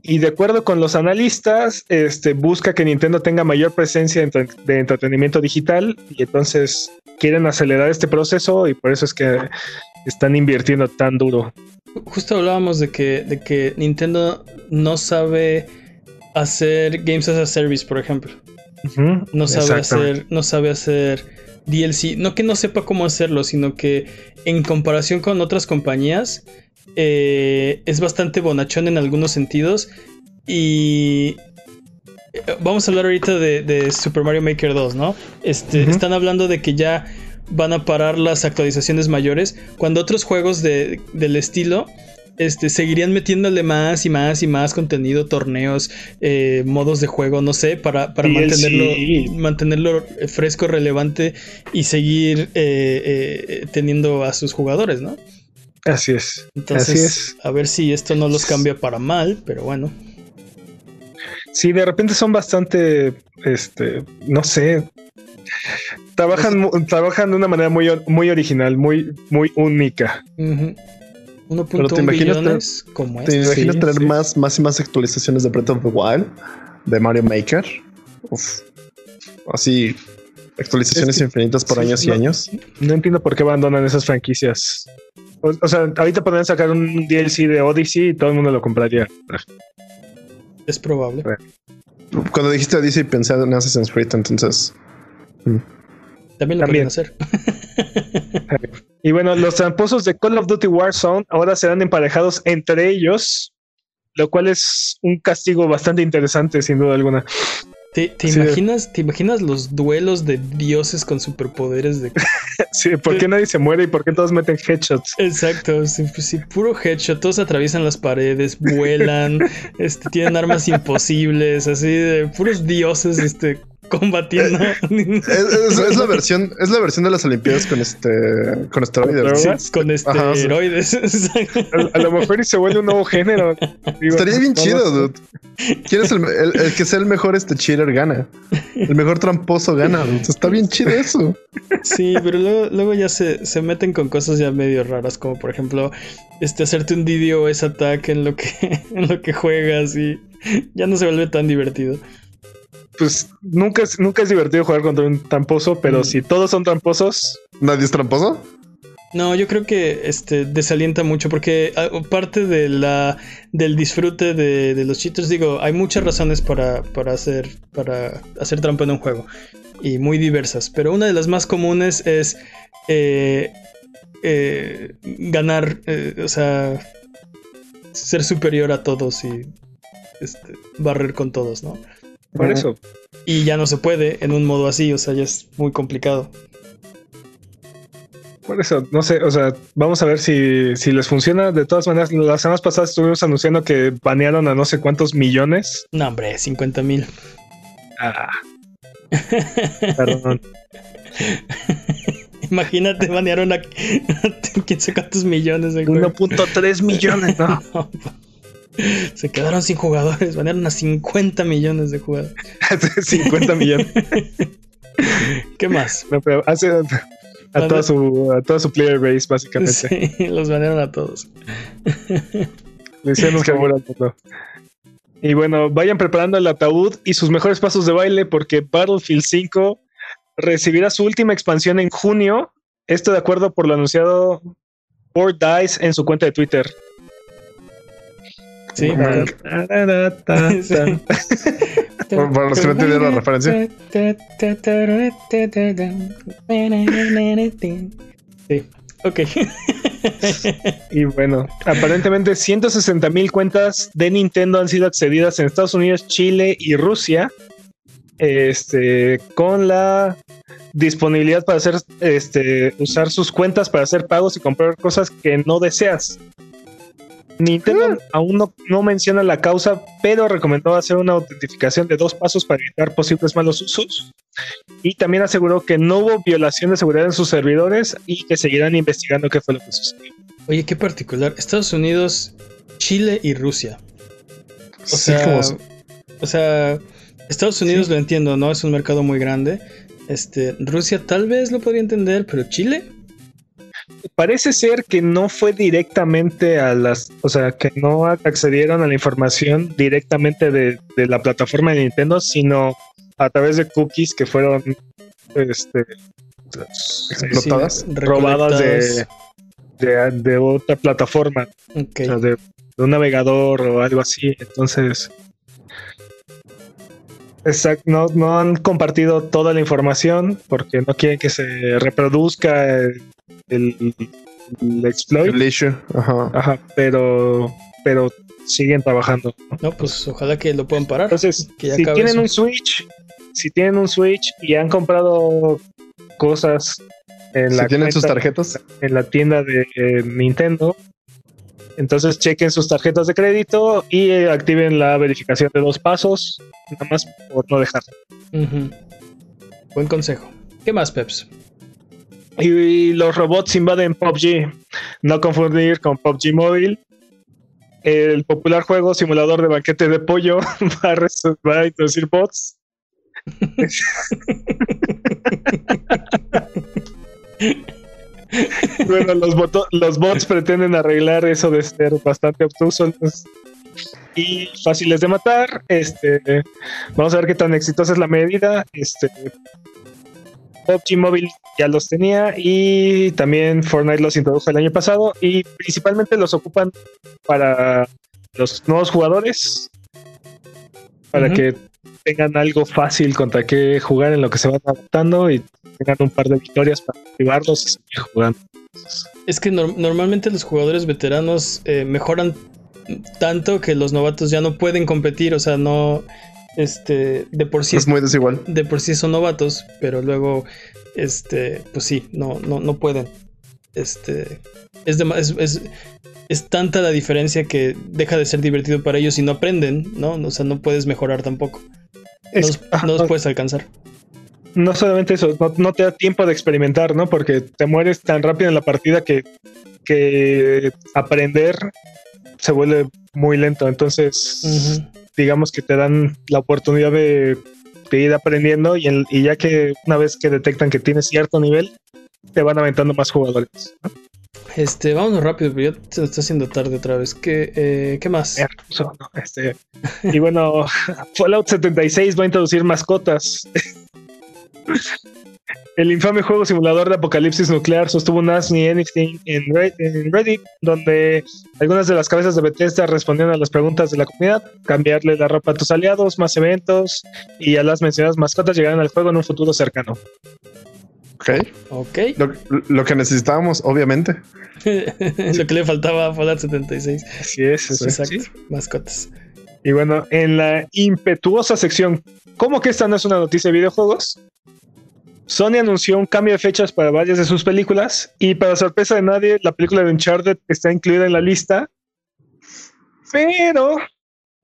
Y de acuerdo con los analistas, este, busca que Nintendo tenga mayor presencia de entretenimiento digital y entonces quieren acelerar este proceso y por eso es que están invirtiendo tan duro. Justo hablábamos de que, de que Nintendo no sabe hacer Games as a Service, por ejemplo. No sabe hacer, no sabe hacer DLC. No que no sepa cómo hacerlo, sino que en comparación con otras compañías, eh, es bastante bonachón en algunos sentidos. Y eh, vamos a hablar ahorita de, Super Mario Maker 2, ¿no? Este, Están hablando de que ya van a parar las actualizaciones mayores, cuando otros juegos de, del estilo este, seguirían metiéndole más y más y más contenido, torneos, eh, modos de juego, no sé, para, para mantenerlo, mantenerlo fresco, relevante y seguir teniendo a sus jugadores, ¿no? Así es. Entonces, Así es. a ver si esto no los cambia para mal, pero bueno. Sí, de repente son bastante, este, no sé, trabajan, trabajan de una manera muy, muy original, muy, muy única. Uh Pero te imaginas como ¿Te imaginas tener Más, más y más actualizaciones de Breath of the Wild, de Mario Maker? Uf. Así, actualizaciones infinitas por años y años. No entiendo por qué abandonan esas franquicias. O, sea, ahorita podrían sacar un DLC de Odyssey y todo el mundo lo compraría. Es probable. Cuando dijiste Odyssey pensé en Assassin's Creed, entonces. Mm. También lo podrían hacer. y bueno, los tramposos de Call of Duty Warzone ahora serán emparejados entre ellos, lo cual es un castigo bastante interesante, sin duda alguna. ¿Te, imaginas, ¿Te imaginas los duelos de dioses con superpoderes de... sí, ¿por qué nadie se muere y por qué todos meten headshots? Exacto, sí, pues puro headshot, todos atraviesan las paredes, vuelan, este, tienen armas imposibles, así de puros dioses este, combatiendo. Es, la versión, es la versión de las Olimpiadas con este con esteroides. con esteroides. a, lo mejor y se vuelve un nuevo género. Estaría bien chido, dude. ¿Quién es el, el, que sea el mejor este cheater gana? El mejor tramposo gana. Está bien chido eso. Sí, pero luego, luego ya se, se meten con cosas ya medio raras, como por ejemplo, este hacerte un DDoS ataque en lo que, en lo que juegas y ya no se vuelve tan divertido. Pues nunca es, nunca es divertido jugar contra un tramposo, pero mm. si todos son tramposos. ¿Nadie es tramposo? No, yo creo que este desalienta mucho porque parte de la del disfrute de, los cheaters, digo, hay muchas razones para, para, hacer para hacer trampa en un juego y muy diversas, pero una de las más comunes es eh, eh, ganar, eh, o sea, ser superior a todos y este, barrer con todos, ¿no? Por eso. Y ya no se puede en un modo así, o sea, ya es muy complicado. Por eso, no sé, o sea, vamos a ver si, si les funciona. De todas maneras, las semanas pasadas estuvimos anunciando que banearon a no sé cuántos millones. No, hombre, 50 mil. Ah. Perdón. Imagínate, banearon a quién sé cuántos millones de 1.3 millones, ¿no? Se quedaron sin jugadores, banearon a 50 millones de jugadores. 50 millones. ¿Qué más? hace, a toda, su, a toda su player base, básicamente. Sí, los banearon a todos. Le hicieron que todo. Y bueno, vayan preparando el ataúd y sus mejores pasos de baile porque Battlefield 5 recibirá su última expansión en junio. Esto de acuerdo por lo anunciado por DICE en su cuenta de Twitter. Sí, Para los que no entienden la referencia. Sí, ok. y bueno, aparentemente 160 mil cuentas de Nintendo han sido accedidas en Estados Unidos, Chile y Rusia. Este, con la disponibilidad para hacer, este, usar sus cuentas para hacer pagos y comprar cosas que no deseas. Nintendo aún no, menciona la causa, pero recomendó hacer una autentificación de dos pasos para evitar posibles malos usos. Y también aseguró que no hubo violación de seguridad en sus servidores y que seguirán investigando qué fue lo que sucedió. Oye, qué particular. Estados Unidos, Chile y Rusia. O sea, o sea, Estados Unidos lo entiendo, ¿no? Es un mercado muy grande. Este, Rusia tal vez lo podría entender, pero Chile parece ser que no fue directamente a las, o sea, que no accedieron a la información directamente de, la plataforma de Nintendo, sino a través de cookies que fueron este, explotadas, robadas de, de, otra plataforma, de, un navegador o algo así. Entonces, Exacto, no, no, han compartido toda la información porque no quieren que se reproduzca el, exploit. Ajá. pero, pero siguen trabajando. ¿no? pues ojalá que lo puedan parar. Entonces, si tienen un Switch, si tienen un Switch y han comprado cosas en la tienen sus tarjetas en la tienda de eh, Nintendo, entonces chequen sus tarjetas de crédito y activen la verificación de dos pasos, nada más por no dejar. Buen consejo. ¿Qué más, Peps? Y los robots invaden PUBG. No confundir con PUBG Mobile. El popular juego simulador de banquete de pollo va a, introducir bots. bueno, los, los bots pretenden arreglar eso de ser bastante obtusos y fáciles de matar. Este, vamos a ver qué tan exitosa es la medida. Este, PUBG Mobile ya los tenía y también Fortnite los introdujo el año pasado y principalmente los ocupan para los nuevos jugadores para que tengan algo fácil contra qué jugar en lo que se van adaptando y tengan un par de victorias para activarlos y seguir jugando. Es que normalmente los jugadores veteranos eh, mejoran tanto que los novatos ya no pueden competir, o sea, no este, de por sí es muy desigual. De por sí son novatos, pero luego, este, pues sí, no, no, no pueden. Este, es, es, es, tanta la diferencia que deja de ser divertido para ellos y no aprenden, ¿no? O sea, no puedes mejorar tampoco. no, los, puedes alcanzar. No solamente eso, no, te da tiempo de experimentar, ¿no? Porque te mueres tan rápido en la partida que, que aprender se vuelve muy lento. Entonces, digamos que te dan la oportunidad de, ir aprendiendo y, y, ya que una vez que detectan que tienes cierto nivel, te van aventando más jugadores. Este, vamos rápido, pero ya se está haciendo tarde otra vez. ¿Qué, eh, ¿qué más? Este, y bueno, Fallout 76 va a introducir mascotas. El infame juego simulador de apocalipsis nuclear sostuvo un Ask Me Anything en Reddit, donde algunas de las cabezas de Bethesda respondían a las preguntas de la comunidad, cambiarle la ropa a tus aliados, más eventos y a las mencionadas mascotas llegarán al juego en un futuro cercano. Ok. Ok. Lo, que necesitábamos, obviamente. lo que le faltaba a Fallout 76. Así es, exacto. Mascotas. Y bueno, en la impetuosa sección, ¿cómo que esta no es una noticia de videojuegos? Sony anunció un cambio de fechas para varias de sus películas y para sorpresa de nadie, la película de Uncharted está incluida en la lista, pero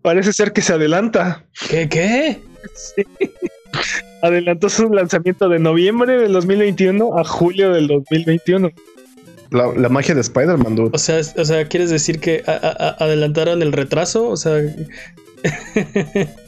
parece ser que se adelanta. ¿Qué? ¿Qué? Sí. Adelantó su lanzamiento de noviembre del 2021 a julio del 2021. La, magia de Spider-Man, dude. O sea, o sea, ¿quieres decir que adelantaron el retraso? O sea.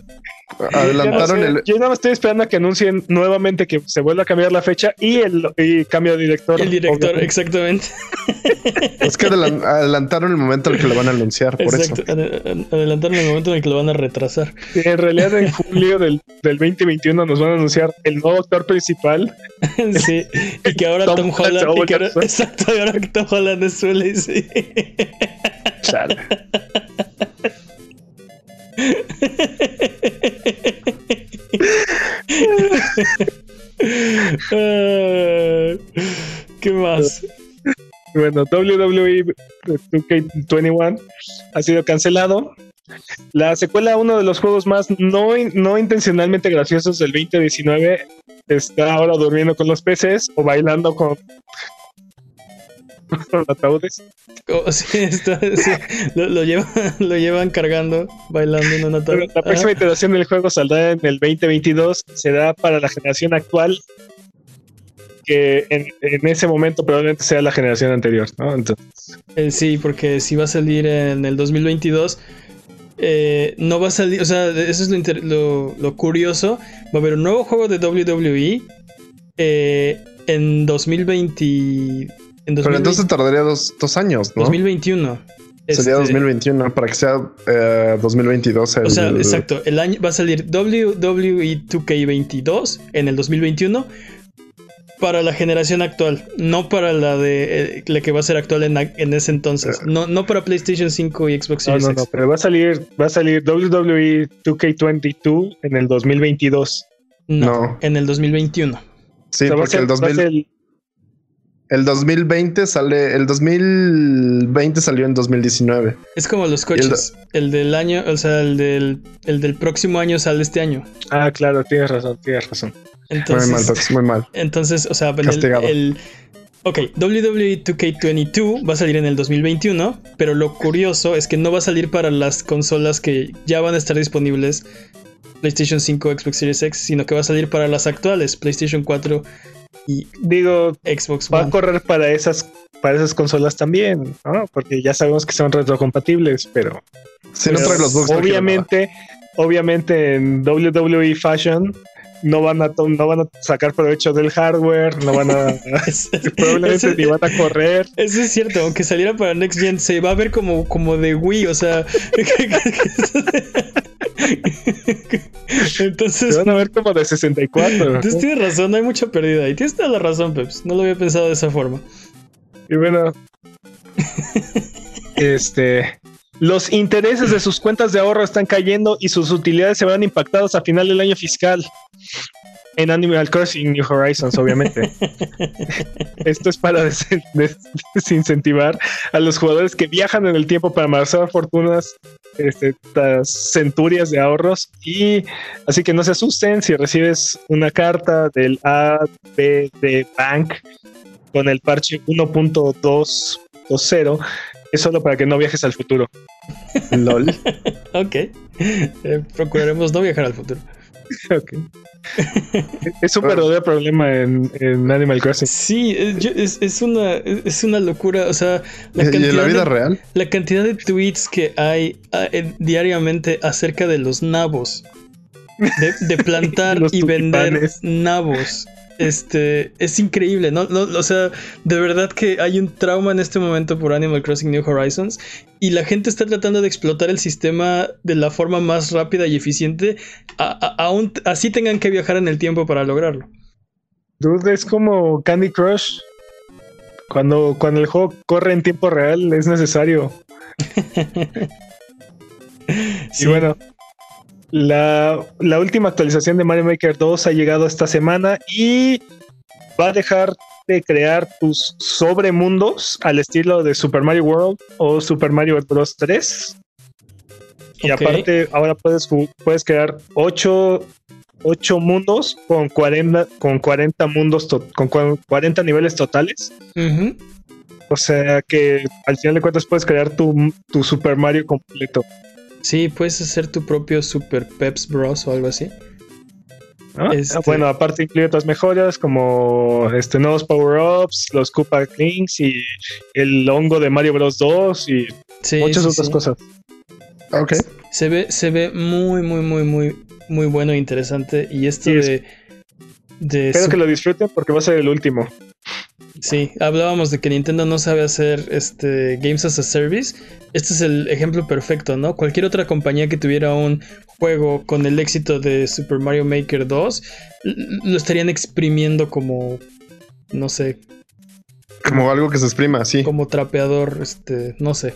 Adelantaron el. Yo nada más estoy esperando a que anuncien nuevamente que se vuelva a cambiar la fecha y el cambio de director. El director, exactamente. Es que adelantaron el momento en el que lo van a anunciar, por Exacto. eso. Adelantaron el momento en el que lo van a retrasar. en realidad, en julio del, del 2021 nos van a anunciar el nuevo actor principal. sí, y que ahora Tom, Holland. Y que ahora, exacto, y ahora que Tom Holland es suele, sí. Chale. ¿Qué más? Bueno, WWE 2K21 ha sido cancelado. La secuela, uno de los juegos más no, no intencionalmente graciosos del 2019, está ahora durmiendo con los peces o bailando con, con ataúdes. Oh, sí, lo, llevan, lo llevan cargando, bailando en un ataúd. La próxima iteración del juego saldrá en el 2022, será para la generación actual, que en, ese momento probablemente sea la generación anterior, ¿no? Entonces... Eh, sí, porque si va a salir en el 2022, eh, no va a salir, o sea, eso es lo, lo, curioso, va a haber un nuevo juego de WWE eh, en 2020 pero entonces tardaría dos, años, ¿no? 2021. Sería 2021 este, para que sea 2022. Eh, o sea, exacto. El año va a salir WWE 2K22 en el 2021 para la generación actual, no para la de eh, la que va a ser actual en, ese entonces. Eh. No, no para PlayStation 5 y Xbox Series no, no, No, pero va a salir, va a salir WWE 2K22 en el 2022. No, en el 2021. Sí, porque el 2000... El 2020 sale, el 2020 salió en 2019. Es como los coches. El, del año, o sea, el del, el del próximo año sale este año. Ah, claro, tienes razón, tienes razón. Entonces, muy mal, muy mal. Entonces, o sea, el, el, Ok, WWE 2K22 va a salir en el 2021, pero lo curioso es que no va a salir para las consolas que ya van a estar disponibles, PlayStation 5, Xbox Series X, sino que va a salir para las actuales, PlayStation 4 y digo, Xbox va a correr para esas para esas consolas también, ¿no? Porque ya sabemos que son retrocompatibles, pero, si no trae los bugs obviamente, obviamente en WWE Fashion no van a no van a sacar provecho del hardware, no van a probablemente ni van a correr. Eso es cierto, aunque saliera para Next Gen se va a ver como como de Wii, o sea, Entonces. van a ver como de 64. Entonces tienes razón, hay mucha pérdida. Y tienes toda la razón, Peps. No lo había pensado de esa forma. Y bueno. este. Los intereses de sus cuentas de ahorro están cayendo y sus utilidades se verán impactados a final del año fiscal en Animal Crossing New Horizons, obviamente. Esto es para desincentivar a los jugadores que viajan en el tiempo para amasar fortunas, este, centurias de ahorros. Y así que no se asusten si recibes una carta del ABD Bank con el parche 1.2.0. Es solo para que no viajes al futuro. LOL. ok. Eh, procuraremos no viajar al futuro. es un verdadero problema en, Animal Crossing. Sí, es, es, una, es una locura. O sea, la cantidad, en la vida real? La cantidad de tweets que hay ah, diariamente acerca de los nabos. De, plantar y vender nabos. Este, es increíble, ¿no? ¿no? O sea, de verdad que hay un trauma en este momento por Animal Crossing New Horizons y la gente está tratando de explotar el sistema de la forma más rápida y eficiente, aún así tengan que viajar en el tiempo para lograrlo. Dude, es como Candy Crush. Cuando, cuando el juego corre en tiempo real es necesario. Y bueno, la, última actualización de Mario Maker 2 ha llegado esta semana y va a dejar de crear tus sobremundos al estilo de Super Mario World o Super Mario Bros. 3. Y aparte, ahora puedes, puedes crear 8, mundos con 40, con 40 mundos, con 40 niveles totales. O sea que al final de cuentas puedes crear tu, tu Super Mario completo. Sí, puedes hacer tu propio Super Peps Bros o algo así. Este bueno, aparte incluye otras mejoras como este nuevos power-ups, los Koopa Kings y el hongo de Mario Bros 2 y muchas otras cosas. Ok. Se ve, se ve muy, muy, muy, muy, muy bueno e interesante. Y esto de, de. Espero que lo disfruten porque va a ser el último. Sí, hablábamos de que Nintendo no sabe hacer este Games as a Service. Este es el ejemplo perfecto, ¿no? Cualquier otra compañía que tuviera un juego con el éxito de Super Mario Maker 2 lo estarían exprimiendo como no sé, como algo que se exprima, sí. Como trapeador, este, no sé.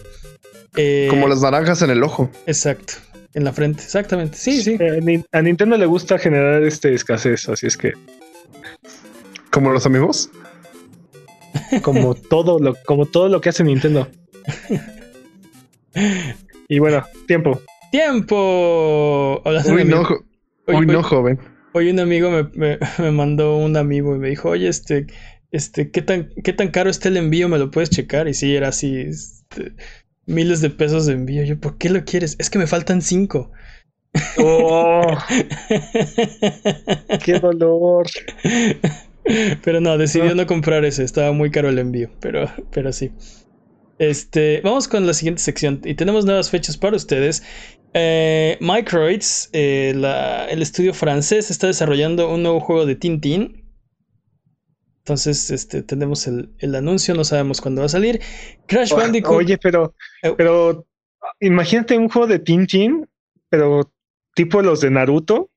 Eh, como las naranjas en el ojo. Exacto. En la frente, exactamente. Sí, sí. a Nintendo le gusta generar este escasez, así es que. ¿Como los amigos? Como todo lo, como todo lo que hace Nintendo. Y bueno, tiempo. ¡Tiempo! Uy, no, hoy, no, joven. Hoy un amigo me, mandó un amigo y me dijo, oye, este, este, ¿qué tan, qué tan caro está el envío? ¿Me lo puedes checar? Y sí, era así, este, miles de pesos de envío. Yo, ¿por qué lo quieres? Es que me faltan cinco. Oh, ¡Qué dolor! Pero no, decidió ah. no comprar ese, estaba muy caro el envío, pero, pero sí. Este, vamos con la siguiente sección y tenemos nuevas fechas para ustedes. Eh, Microids, eh, el estudio francés, está desarrollando un nuevo juego de Tintin. Entonces, este, tenemos el, anuncio, no sabemos cuándo va a salir. Crash Bandicoot. Oye, pero, oh. pero imagínate un juego de Tintin, pero tipo los de Naruto.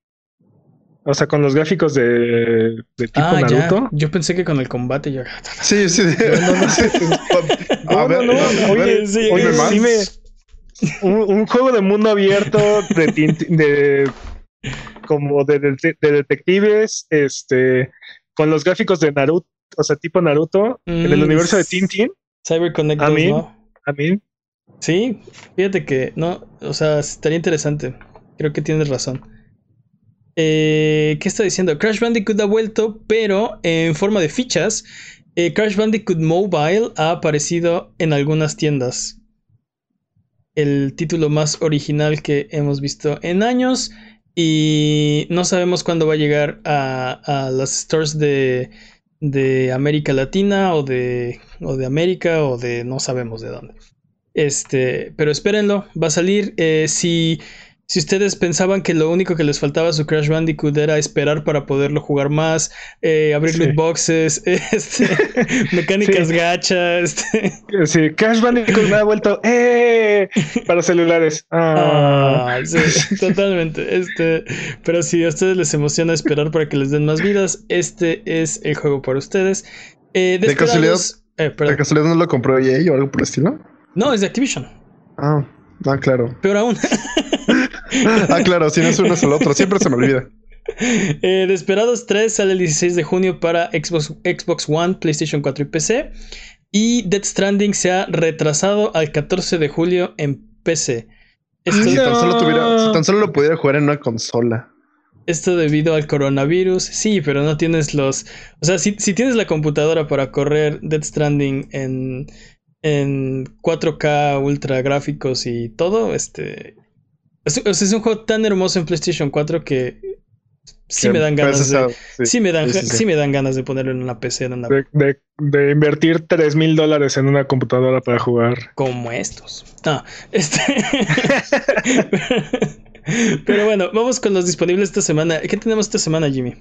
O sea, con los gráficos de, de tipo ah, Naruto. Yo pensé que con el combate yo. Sí, sí. No, no, no, Oye, sí, oye, sí me, un, juego de mundo abierto de, de como de, de, detectives, este, con los gráficos de Naruto, o sea, tipo Naruto, en el mm, universo de Tintin. Cyber Connect a mí, a mí. Sí, fíjate que no, o sea, estaría interesante. Creo que tienes razón. Eh, ¿Qué está diciendo? Crash Bandicoot ha vuelto, pero en forma de fichas. Eh, Crash Bandicoot Mobile ha aparecido en algunas tiendas. El título más original que hemos visto en años. Y no sabemos cuándo va a llegar a, las stores de, de, América Latina o de, o de América o de no sabemos de dónde. Este, pero espérenlo, va a salir. Eh, si si ustedes pensaban que lo único que les faltaba a su Crash Bandicoot era esperar para poderlo jugar más, eh, abrir loot boxes, este, mecánicas gacha, este. Sí, Crash Bandicoot me ha vuelto ¡eh! para celulares. Ah. ah sí, totalmente. Este, pero si a ustedes les emociona esperar para que les den más vidas, este es el juego para ustedes. Eh, de, casualidad, eh, ¿De casualidad no lo compró EA o algo por el estilo? No, es de Activision. Ah, ah claro. Peor aún. ah, claro, si no es uno es el otro. Siempre se me olvida. Eh, Desperados 3 sale el 16 de junio para Xbox, Xbox One, PlayStation 4 y PC. Y Dead Stranding se ha retrasado al 14 de julio en PC. Esto, si, tan solo tuviera, si tan solo lo pudiera jugar en una consola. Esto debido al coronavirus. Sí, pero no tienes los. O sea, si, si tienes la computadora para correr Dead Stranding en, en 4K ultra gráficos y todo, este es, es un juego tan hermoso en PlayStation 4 que sí me dan ganas de, sí, me dan, sí, me dan ganas de ponerlo en una PC, en una... De, de, invertir 3 mil dólares en una computadora para jugar. Como estos. No, este... Pero bueno, vamos con los disponibles esta semana. ¿Qué tenemos esta semana, Jimmy?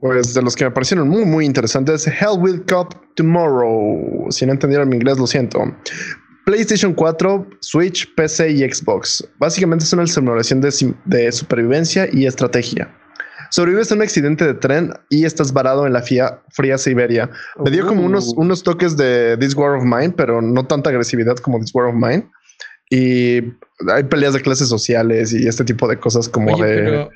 Pues de los que me parecieron muy, muy interesantes, Hell Will Cup Tomorrow. Si no entendieron mi inglés, lo siento. PlayStation 4, Switch, PC y Xbox. Básicamente es una simulación de, de supervivencia y estrategia. Sobrevives a un accidente de tren y estás varado en la fría Siberia. Me dio como unos, uh. unos toques de This War of Mine, pero no tanta agresividad como This War of Mine. Y hay peleas de clases sociales y este tipo de cosas como de...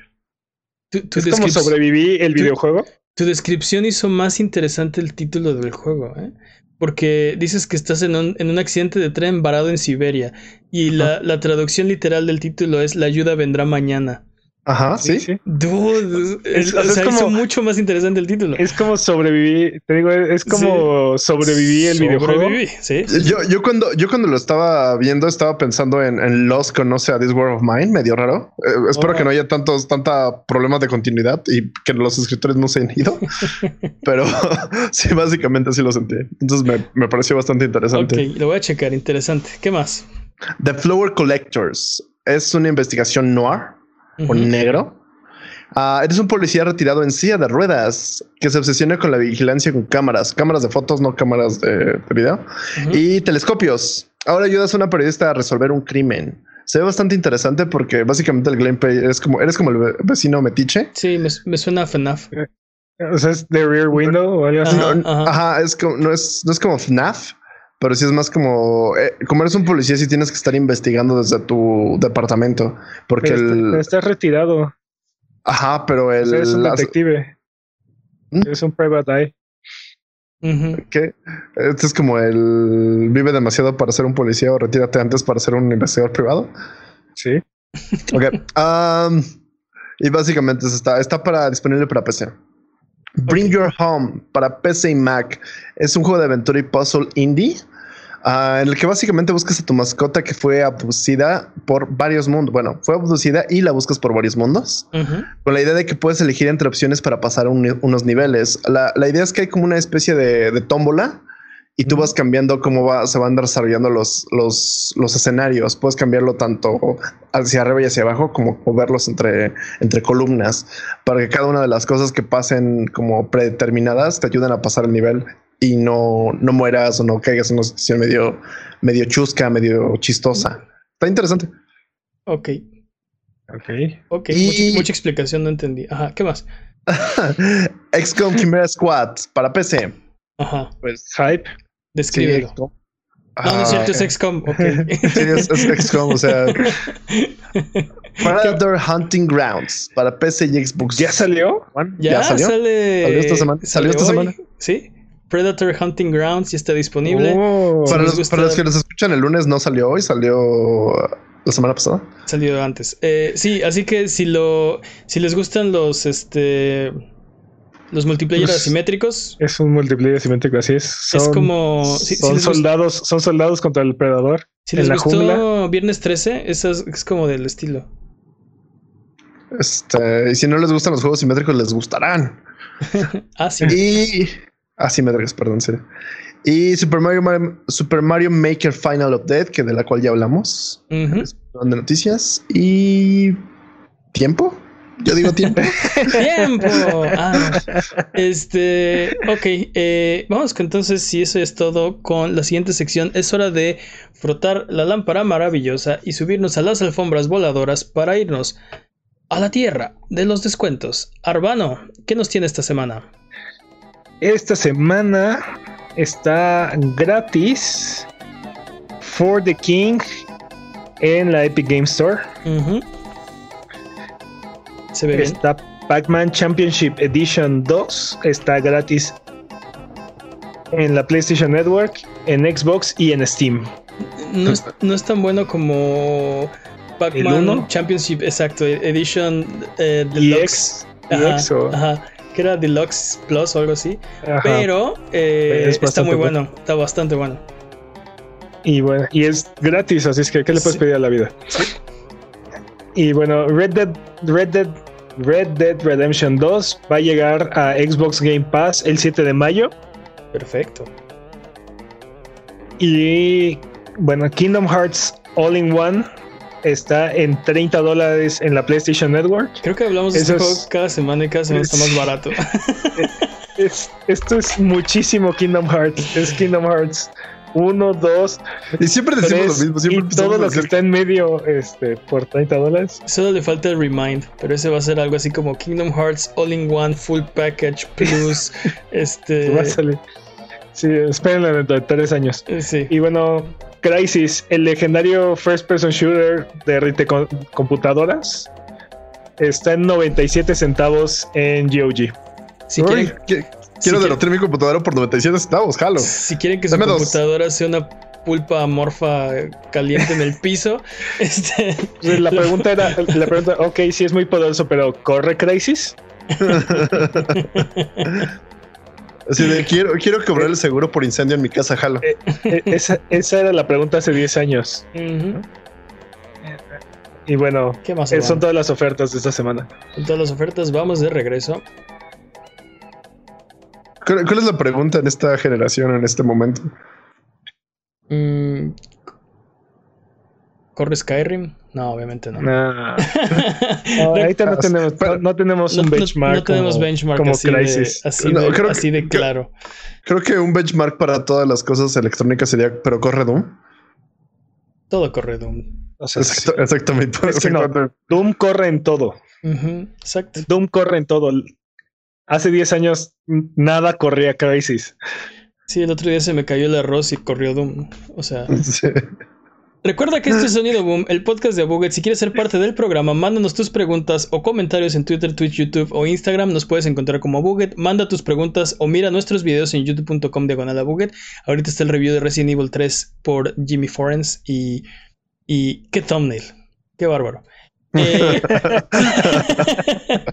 ¿Es como sobreviví el videojuego? Tu descripción hizo más interesante el título del juego, ¿eh? Porque dices que estás en un, en un accidente de tren varado en Siberia. Y la, la, traducción literal del título es La ayuda vendrá mañana. Ajá, sí. sí. Dude, es, o sea, como, mucho más interesante el título. Es como sobreviví, te digo, es como sobreviví el videojuego. Sí, yo, yo, cuando, yo cuando lo estaba viendo, estaba pensando en, en Lost conoce a This World of Mine, medio raro. Eh, espero que no haya tantos, tanta problemas de continuidad y que los escritores no se hayan ido. Pero sí, básicamente así lo sentí. Entonces me, me pareció bastante interesante. Ok, lo voy a checar, interesante. ¿Qué más? The Flower Collectors es una investigación noir o negro. Ah, eres un policía retirado en silla de ruedas que se obsesiona con la vigilancia con cámaras, cámaras de fotos, no cámaras de, video, y telescopios. Ahora ayudas a una periodista a resolver un crimen. Se ve bastante interesante porque básicamente el gameplay es como, eres como el vecino metiche. Sí, me, suena a FNAF. Eh, o sea, es de Rear Window o algo así. Ajá, es como, no, es, no es como FNAF, pero sí es más como, eh, como eres un policía, sí tienes que estar investigando desde tu departamento. Porque el... Estás retirado. Ajá, pero el... es un detective. ¿Mm? Es un private eye. ¿Qué? Este es como el vive demasiado para ser un policía o retírate antes para ser un investigador privado. Sí. Ok. y básicamente está, está para disponible para PC. Bring Your Home para PC y Mac es un juego de aventura y puzzle indie Ah, en el que básicamente buscas a tu mascota que fue abducida por varios mundos. Bueno, fue abducida y la buscas por varios mundos, con la idea de que puedes elegir entre opciones para pasar unos niveles. La, idea es que hay como una especie de, tómbola y tú vas cambiando cómo va, se van desarrollando los, los, los, escenarios. Puedes cambiarlo tanto hacia arriba y hacia abajo como moverlos entre, entre columnas para que cada una de las cosas que pasen como predeterminadas te ayuden a pasar el nivel y no, no mueras o no caigas en una situación medio, medio chusca, medio chistosa. Está interesante. Ok. Ok. Ok, mucha, explicación, no entendí. Ajá, ¿qué más? XCOM Chimera Squad para PC. Ajá. Pues hype. Descríbelo. no, no es cierto, es XCOM. Okay. sí, es, XCOM, o sea. Predator Hunting Grounds para PC y Xbox. ¿Ya salió? ¿Ya, salió? Sale... ¿Salió esta semana? ¿Salió, esta semana? Sí. Predator Hunting Grounds ya está disponible. Oh. para, los, que nos escuchan el lunes no salió hoy, salió la semana pasada. Salió antes. Eh, sí, así que si lo si les gustan los este los multiplayer pues, asimétricos. Es un multiplayer asimétrico, así es. es como. son soldados, son soldados contra el predador. Si les gustó Viernes 13, eso es, como del estilo. Este, y si no les gustan los juegos simétricos, les gustarán. ah, sí. Y Ah, sí, me perdón, sí. Y Super Mario, Super Mario Maker Final Update, que de la cual ya hablamos. de noticias. Y. ¿Tiempo? Yo digo tiempo. ¡Tiempo! Ah, este. Ok. Eh, vamos entonces, si eso es todo, con la siguiente sección. Es hora de frotar la lámpara maravillosa y subirnos a las alfombras voladoras para irnos a la tierra de los descuentos. Arbano, ¿qué nos tiene esta semana? Esta semana está gratis For the King en la Epic Game Store. Se ve está Pac-Man Championship Edition 2. Está gratis en la PlayStation Network, en Xbox y en Steam. No es, tan bueno como Pac-Man Championship, exacto, Edition eh, Deluxe. ajá que era Deluxe Plus o algo así. Pero eh, está muy bueno, está bastante bueno. Y bueno, y es gratis, así es que ¿qué le puedes pedir a la vida? Y bueno, Red Dead, Red Dead Red Dead Redemption 2 va a llegar a Xbox Game Pass el 7 de mayo. Perfecto. Y bueno, Kingdom Hearts All in One está en 30 dólares en la PlayStation Network. Creo que hablamos de este juego cada semana y cada semana está más barato. esto es muchísimo Kingdom Hearts. Es Kingdom Hearts 1, 2. Y siempre decimos lo mismo. Siempre y todo lo que está en medio este, por 30 dólares. Solo le falta el Remind, pero ese va a ser algo así como Kingdom Hearts All in One Full Package Plus. este. Va a salir. Sí, espérenlo dentro de tres años. Sí. Y bueno, Crisis, el legendario first person shooter de RT computadoras, está en 97 centavos en GOG. Si quieren, quiero derrotar mi computadora por 97 centavos, jalo. Si quieren que su computadora sea una pulpa amorfa caliente en el piso. este, la pregunta era, la pregunta, ok, sí es muy poderoso, pero ¿corre Crisis? Así de, quiero, quiero cobrar el seguro por incendio en mi casa, jalo. Eh, eh, esa, esa, era la pregunta hace 10 años. Y bueno, ¿Qué más eh, son todas las ofertas de esta semana. Son todas las ofertas, vamos de regreso. ¿Cuál, es la pregunta en esta generación, en este momento? Mm, ¿Corre Skyrim? No, obviamente no. no ahorita no tenemos, no, tenemos un benchmark. No, tenemos benchmark como así, De, así, de, claro. Creo que un benchmark para todas las cosas electrónicas sería, pero corre Doom. Todo corre Doom. exactamente. Doom corre en todo. exacto. Doom corre en todo. Hace 10 años nada corría Crisis. Sí, el otro día se me cayó el arroz y corrió Doom. O sea. Recuerda que este es Sonido Boom, el podcast de Abuget. Si quieres ser parte del programa, mándanos tus preguntas o comentarios en Twitter, Twitch, YouTube o Instagram. Nos puedes encontrar como Abuget. Manda tus preguntas o mira nuestros videos en youtube.com diagonal Abuget. Ahorita está el review de Resident Evil 3 por Jimmy Forens y. y. ¡Qué thumbnail! ¡Qué bárbaro! Eh,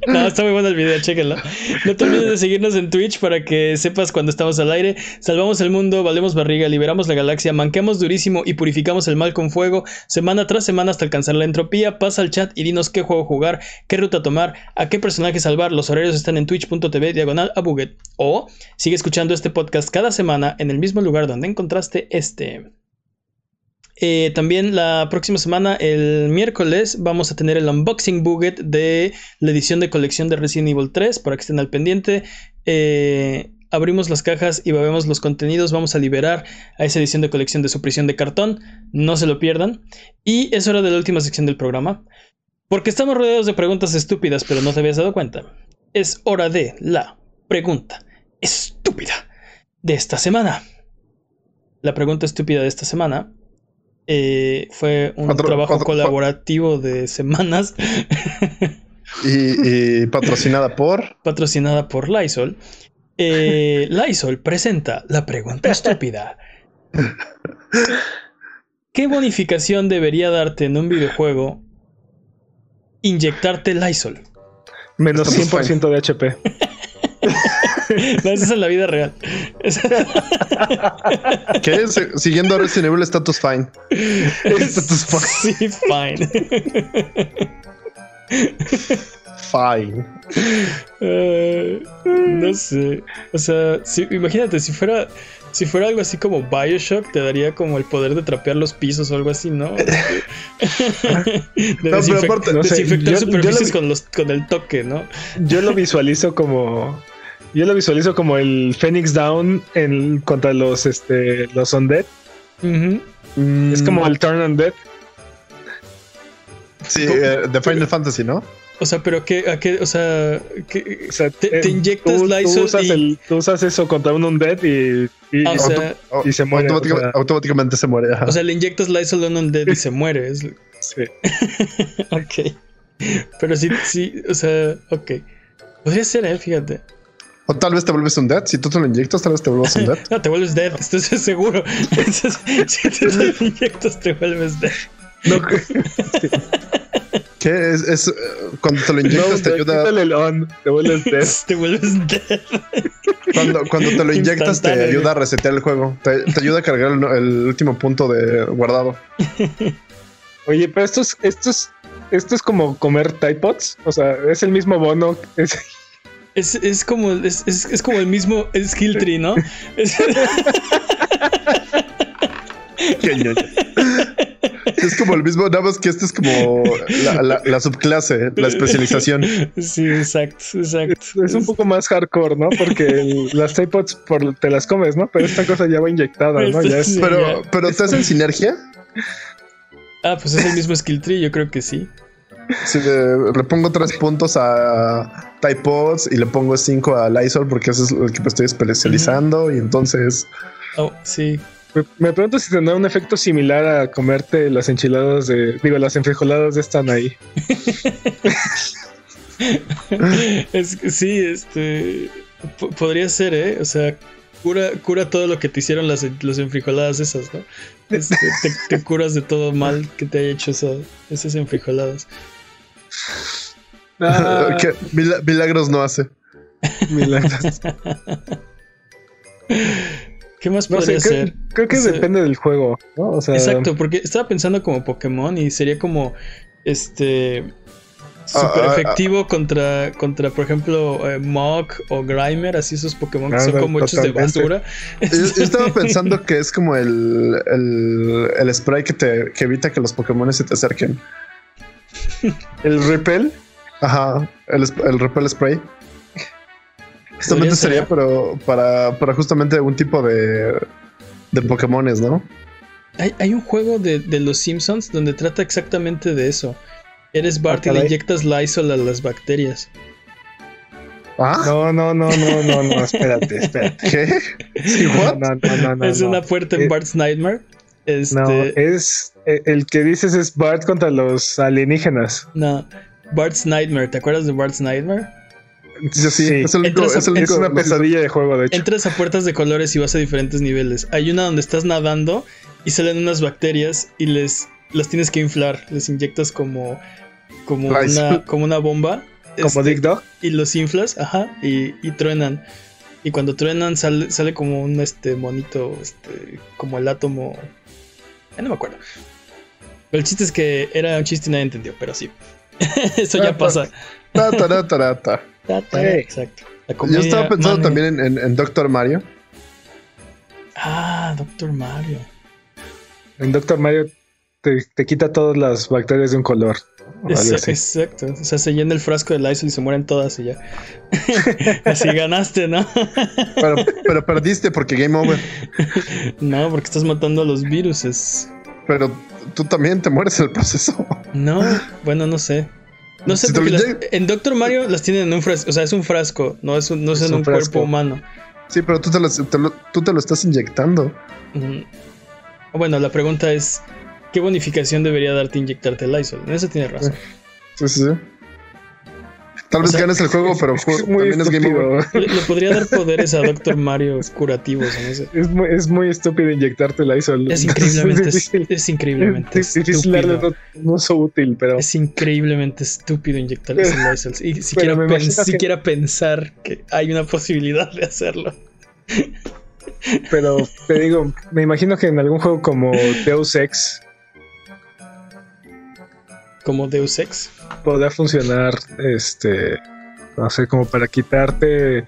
no, está muy bueno el video, chéquenlo. No te olvides de seguirnos en Twitch para que sepas cuando estamos al aire. Salvamos el mundo, valemos barriga, liberamos la galaxia, manquemos durísimo y purificamos el mal con fuego, semana tras semana hasta alcanzar la entropía. Pasa al chat y dinos qué juego jugar, qué ruta tomar, a qué personaje salvar. Los horarios están en twitch.tv diagonal a Buget. O sigue escuchando este podcast cada semana en el mismo lugar donde encontraste este. Eh, también la próxima semana, el miércoles, vamos a tener el unboxing buget de la edición de colección de Resident Evil 3 para que estén al pendiente. Eh, abrimos las cajas y vemos los contenidos. Vamos a liberar a esa edición de colección de su prisión de cartón. No se lo pierdan. Y es hora de la última sección del programa. Porque estamos rodeados de preguntas estúpidas, pero no te habías dado cuenta. Es hora de la pregunta estúpida de esta semana. La pregunta estúpida de esta semana eh, fue un trabajo colaborativo de semanas. y, patrocinada por. Patrocinada por Lysol. Eh, Lysol presenta la pregunta estúpida. ¿Qué bonificación debería darte en un videojuego inyectarte Lysol? Menos 100% de HP. no, eso es en la vida real. ¿Qué? Siguiendo a Resident Evil Status Fine. Status Fine. Sí, fine. Fine. Uh, no sé. O sea, imagínate, si fuera. Si fuera algo así como Bioshock, te daría como el poder de trapear los pisos o algo así, ¿no? de no, aparte, no sé, desinfectar superficies con, los, con el toque, ¿no? Yo lo visualizo como yo lo visualizo como el Phoenix Down en, contra los, este, los Undead. Es como el Turn Undead. Sí, eh, de Final Fantasy, ¿no? O sea, pero qué, a qué, o sea, o sea te, inyectas Lysol tú usas, y... tú usas eso contra un Undead y, y, ah, y se muere. Automáticamente, se muere. O sea, le inyectas Lysol a un Undead y se muere. Sí. ok. Pero sí, sí, o sea, ok. Podría ser, eh, fíjate. O tal vez te vuelves un dead. Si tú te lo inyectas, tal vez te vuelves un dead. no, te vuelves dead, estoy seguro. si tú te lo inyectas, te vuelves dead. No, ¿Qué es, es, cuando te lo inyectas te ayuda el on, te vuelves dead. te vuelves dead. Cuando, cuando te lo inyectas te ayuda a resetear el juego. Te, te ayuda a cargar el, el, último punto de guardado. Oye, pero estos, estos esto es como comer Tide Pods. O sea, es el mismo bono. Es, es, es como, es, es, como el mismo skill tree, ¿no? Es... Es como el mismo, nada más que este es como la, la, subclase, la especialización. Sí, exacto, exacto. Es, un poco más hardcore, ¿no? Porque las Typods por, te las comes, ¿no? Pero esta cosa ya va inyectada, ¿no? Ya es, pero, pero ¿estás en sinergia? Ah, pues es el mismo skill tree, yo creo que sí. Si le, pongo tres puntos a Typods y le pongo cinco a Lysol porque ese es el que me estoy especializando y entonces... Oh, sí. Me, pregunto si tendrá un efecto similar a comerte las enchiladas de. Digo, las enfrijoladas de están ahí. es que sí, este. Podría ser, ¿eh? O sea, cura, cura todo lo que te hicieron las, las enfrijoladas esas, ¿no? Este, te, curas de todo mal que te haya hecho esas enfrijoladas. Ah. milagros no hace. Milagros. ¿Qué más podría ser? Creo, que depende del juego, ¿no? exacto, porque estaba pensando como Pokémon y sería como este super ah, ah, efectivo contra, contra, por ejemplo, eh, Mog o Grimer, así esos Pokémon que son como hechos de basura. Yo, estaba pensando que es como el, el, el spray que te que evita que los Pokémon se te acerquen. ¿El repel? Ajá, el, el repel spray. Justamente sería pero para, para justamente un tipo de, de Pokémones, ¿no? Hay, hay un juego de, de, los Simpsons donde trata exactamente de eso. Eres Bart y le inyectas Lysol a las bacterias. ¿Ah? No, no, no, no, no, no, espérate, espérate. ¿Qué? No, no, no, no, es una puerta en eh, Bart's Nightmare. Este... No, es eh, el que dices es Bart contra los alienígenas. No, Bart's Nightmare, ¿te acuerdas de Bart's Nightmare? sí, Es, una pesadilla de juego, de hecho. Entras a puertas de colores y vas a diferentes niveles. Hay una donde estás nadando y salen unas bacterias y les las tienes que inflar. Les inyectas como, como, una, como una bomba. Como este, Dick Dog. Y los inflas, ajá, y, y truenan. Y cuando truenan sale, sale como un este monito, este, como el átomo. Ya no me acuerdo. Pero el chiste es que era un chiste y nadie entendió, pero sí. Eso ya pasa. Exacto. Yo estaba pensando también en, Doctor Mario. Ah, Doctor Mario. En Doctor Mario te, quita todas las bacterias de un color. Exacto. O sea, se llena el frasco de Lysol y se mueren todas y ya. Así ganaste, ¿no? pero, pero, perdiste porque game over. no, porque estás matando a los virus. Pero tú también te mueres en el proceso. No, bueno, no sé. No sé, porque en Doctor Mario las tienen en un frasco, o sea, es un frasco, no es, un, no es, en un, cuerpo humano. Sí, pero tú te, lo, tú te lo estás inyectando. Bueno, la pregunta es, ¿qué bonificación debería darte inyectarte el Lysol? En eso tiene razón. Sí, sí, sí. Tal vez ganes el juego, pero también es Game Over. Le, podría dar poderes a Doctor Mario curativos. No sé. es, muy, es muy estúpido inyectarte el ISOL. Es increíblemente, es, es increíblemente es difícil estúpido. No, es útil, pero... Es increíblemente estúpido inyectarle el ISOL. Y siquiera, siquiera pensar que hay una posibilidad de hacerlo. Pero te digo, me imagino que en algún juego como Deus Ex como Deus Ex. Podría funcionar, este, no sé, como para quitarte,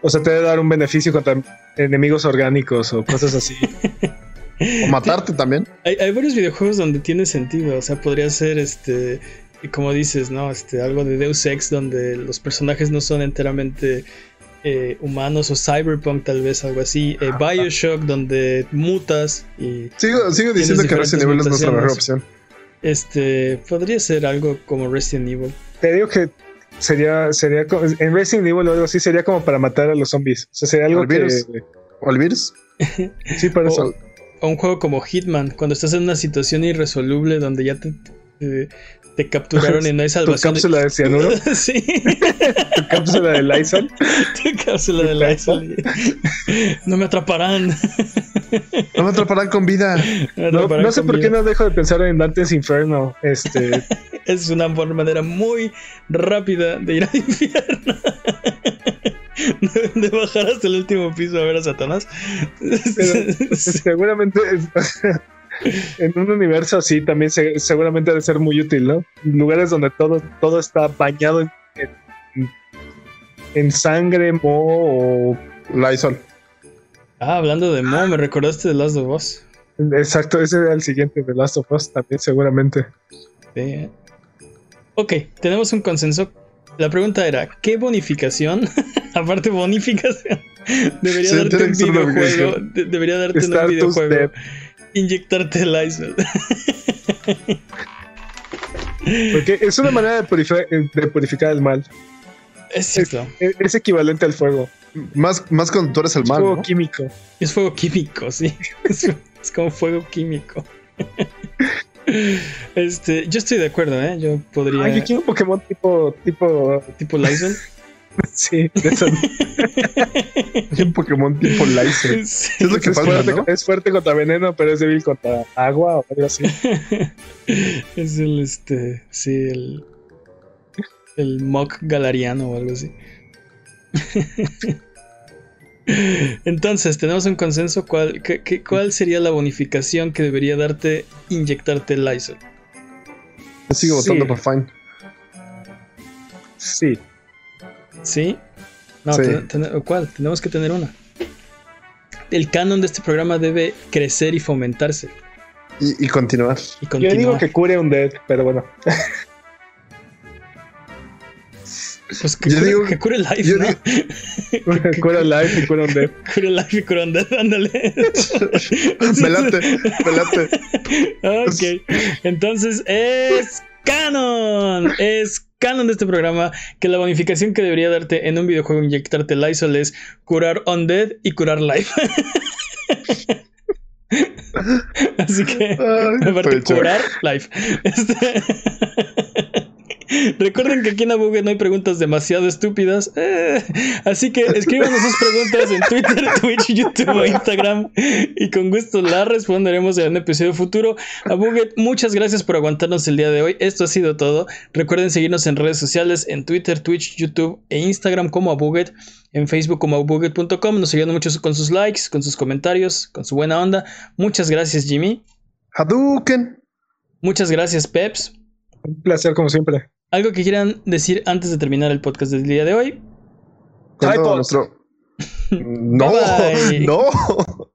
o sea, te debe dar un beneficio contra enemigos orgánicos o cosas así. o matarte también. Hay, hay, varios videojuegos donde tiene sentido, o sea, podría ser este, como dices, ¿no? Este, algo de Deus Ex donde los personajes no son enteramente eh, humanos o cyberpunk tal vez algo así eh, Bioshock donde mutas y sigo, sigo diciendo que Resident Evil es nuestra mejor opción este, podría ser algo como Resident Evil. Te digo que sería, sería en Resident Evil o algo así sería como para matar a los zombies. O sea, sería algo ¿O virus? ¿O el virus? sí, para eso. O un juego como Hitman, cuando estás en una situación irresoluble donde ya te, te capturaron y no hay salvación. ¿Tu cápsula de cianuro? sí. ¿Tu cápsula de Lysol? Tu cápsula de Lysol. no me atraparán. No me atraparán con vida. No, sé por qué no dejo de pensar en Dante's Inferno. Este... es una manera muy rápida de ir al infierno. de bajar hasta el último piso a ver a Satanás. seguramente en un universo así también seguramente debe ser muy útil, ¿no? Lugares donde todo, todo está bañado en, en, sangre, mo o Lysol. Ah, hablando de mo, me recordaste de Last of Us. Exacto, ese era el siguiente de Last of Us también seguramente. Sí. Ok, tenemos un consenso. La pregunta era, ¿qué bonificación, aparte bonificación, debería darte un videojuego? debería darte un videojuego. Inyectarte el ISO. Porque es una manera de purificar, el mal. Es cierto. Es, equivalente al fuego. Más, más cuando tú eres el mal. Es fuego químico. Es fuego químico, sí. es como fuego químico. Este, yo estoy de acuerdo, ¿eh? Yo podría. Ah, yo quiero un Pokémon tipo. tipo. tipo Lyson. sí, de eso. un Pokémon tipo Lyson. Es lo que es, fuerte, es fuerte contra veneno, pero es débil contra agua o algo así. es el este. Sí, el. El Mock Galariano o algo así. Entonces, tenemos un consenso. ¿Cuál, ¿Cuál sería la bonificación que debería darte inyectarte el Lysol? Yo sigo votando por Fine. Sí. ¿Sí? No, ¿cuál? Tenemos que tener una. El canon de este programa debe crecer y fomentarse. Y, continuar. y continuar. Yo digo que cure un dead, pero bueno. Pues que, yo cure, digo, que cure life, ¿no? Digo, cura life y cura un death. Cure life y cura un death, ándale. pelate, pelate. Ok. Entonces es canon. Es canon de este programa que la bonificación que debería darte en un videojuego inyectarte Lysol es curar undead y curar life. Así que, aparte, curar life. Este... Recuerden que aquí en Abuget no hay preguntas demasiado estúpidas. Eh, así que escríbanos sus preguntas en Twitter, Twitch, YouTube o Instagram. Y con gusto las responderemos en un episodio futuro. Abuget, muchas gracias por aguantarnos el día de hoy. Esto ha sido todo. Recuerden seguirnos en redes sociales, en Twitter, Twitch, YouTube e Instagram como Abuget. En Facebook como abuget.com. Nos ayudan mucho con sus likes, con sus comentarios, con su buena onda. Muchas gracias, Jimmy. Hadouken. Muchas gracias, Peps. Un placer, como siempre. ¿Algo que quieran decir antes de terminar el podcast del día de hoy? Nuestro... no, no.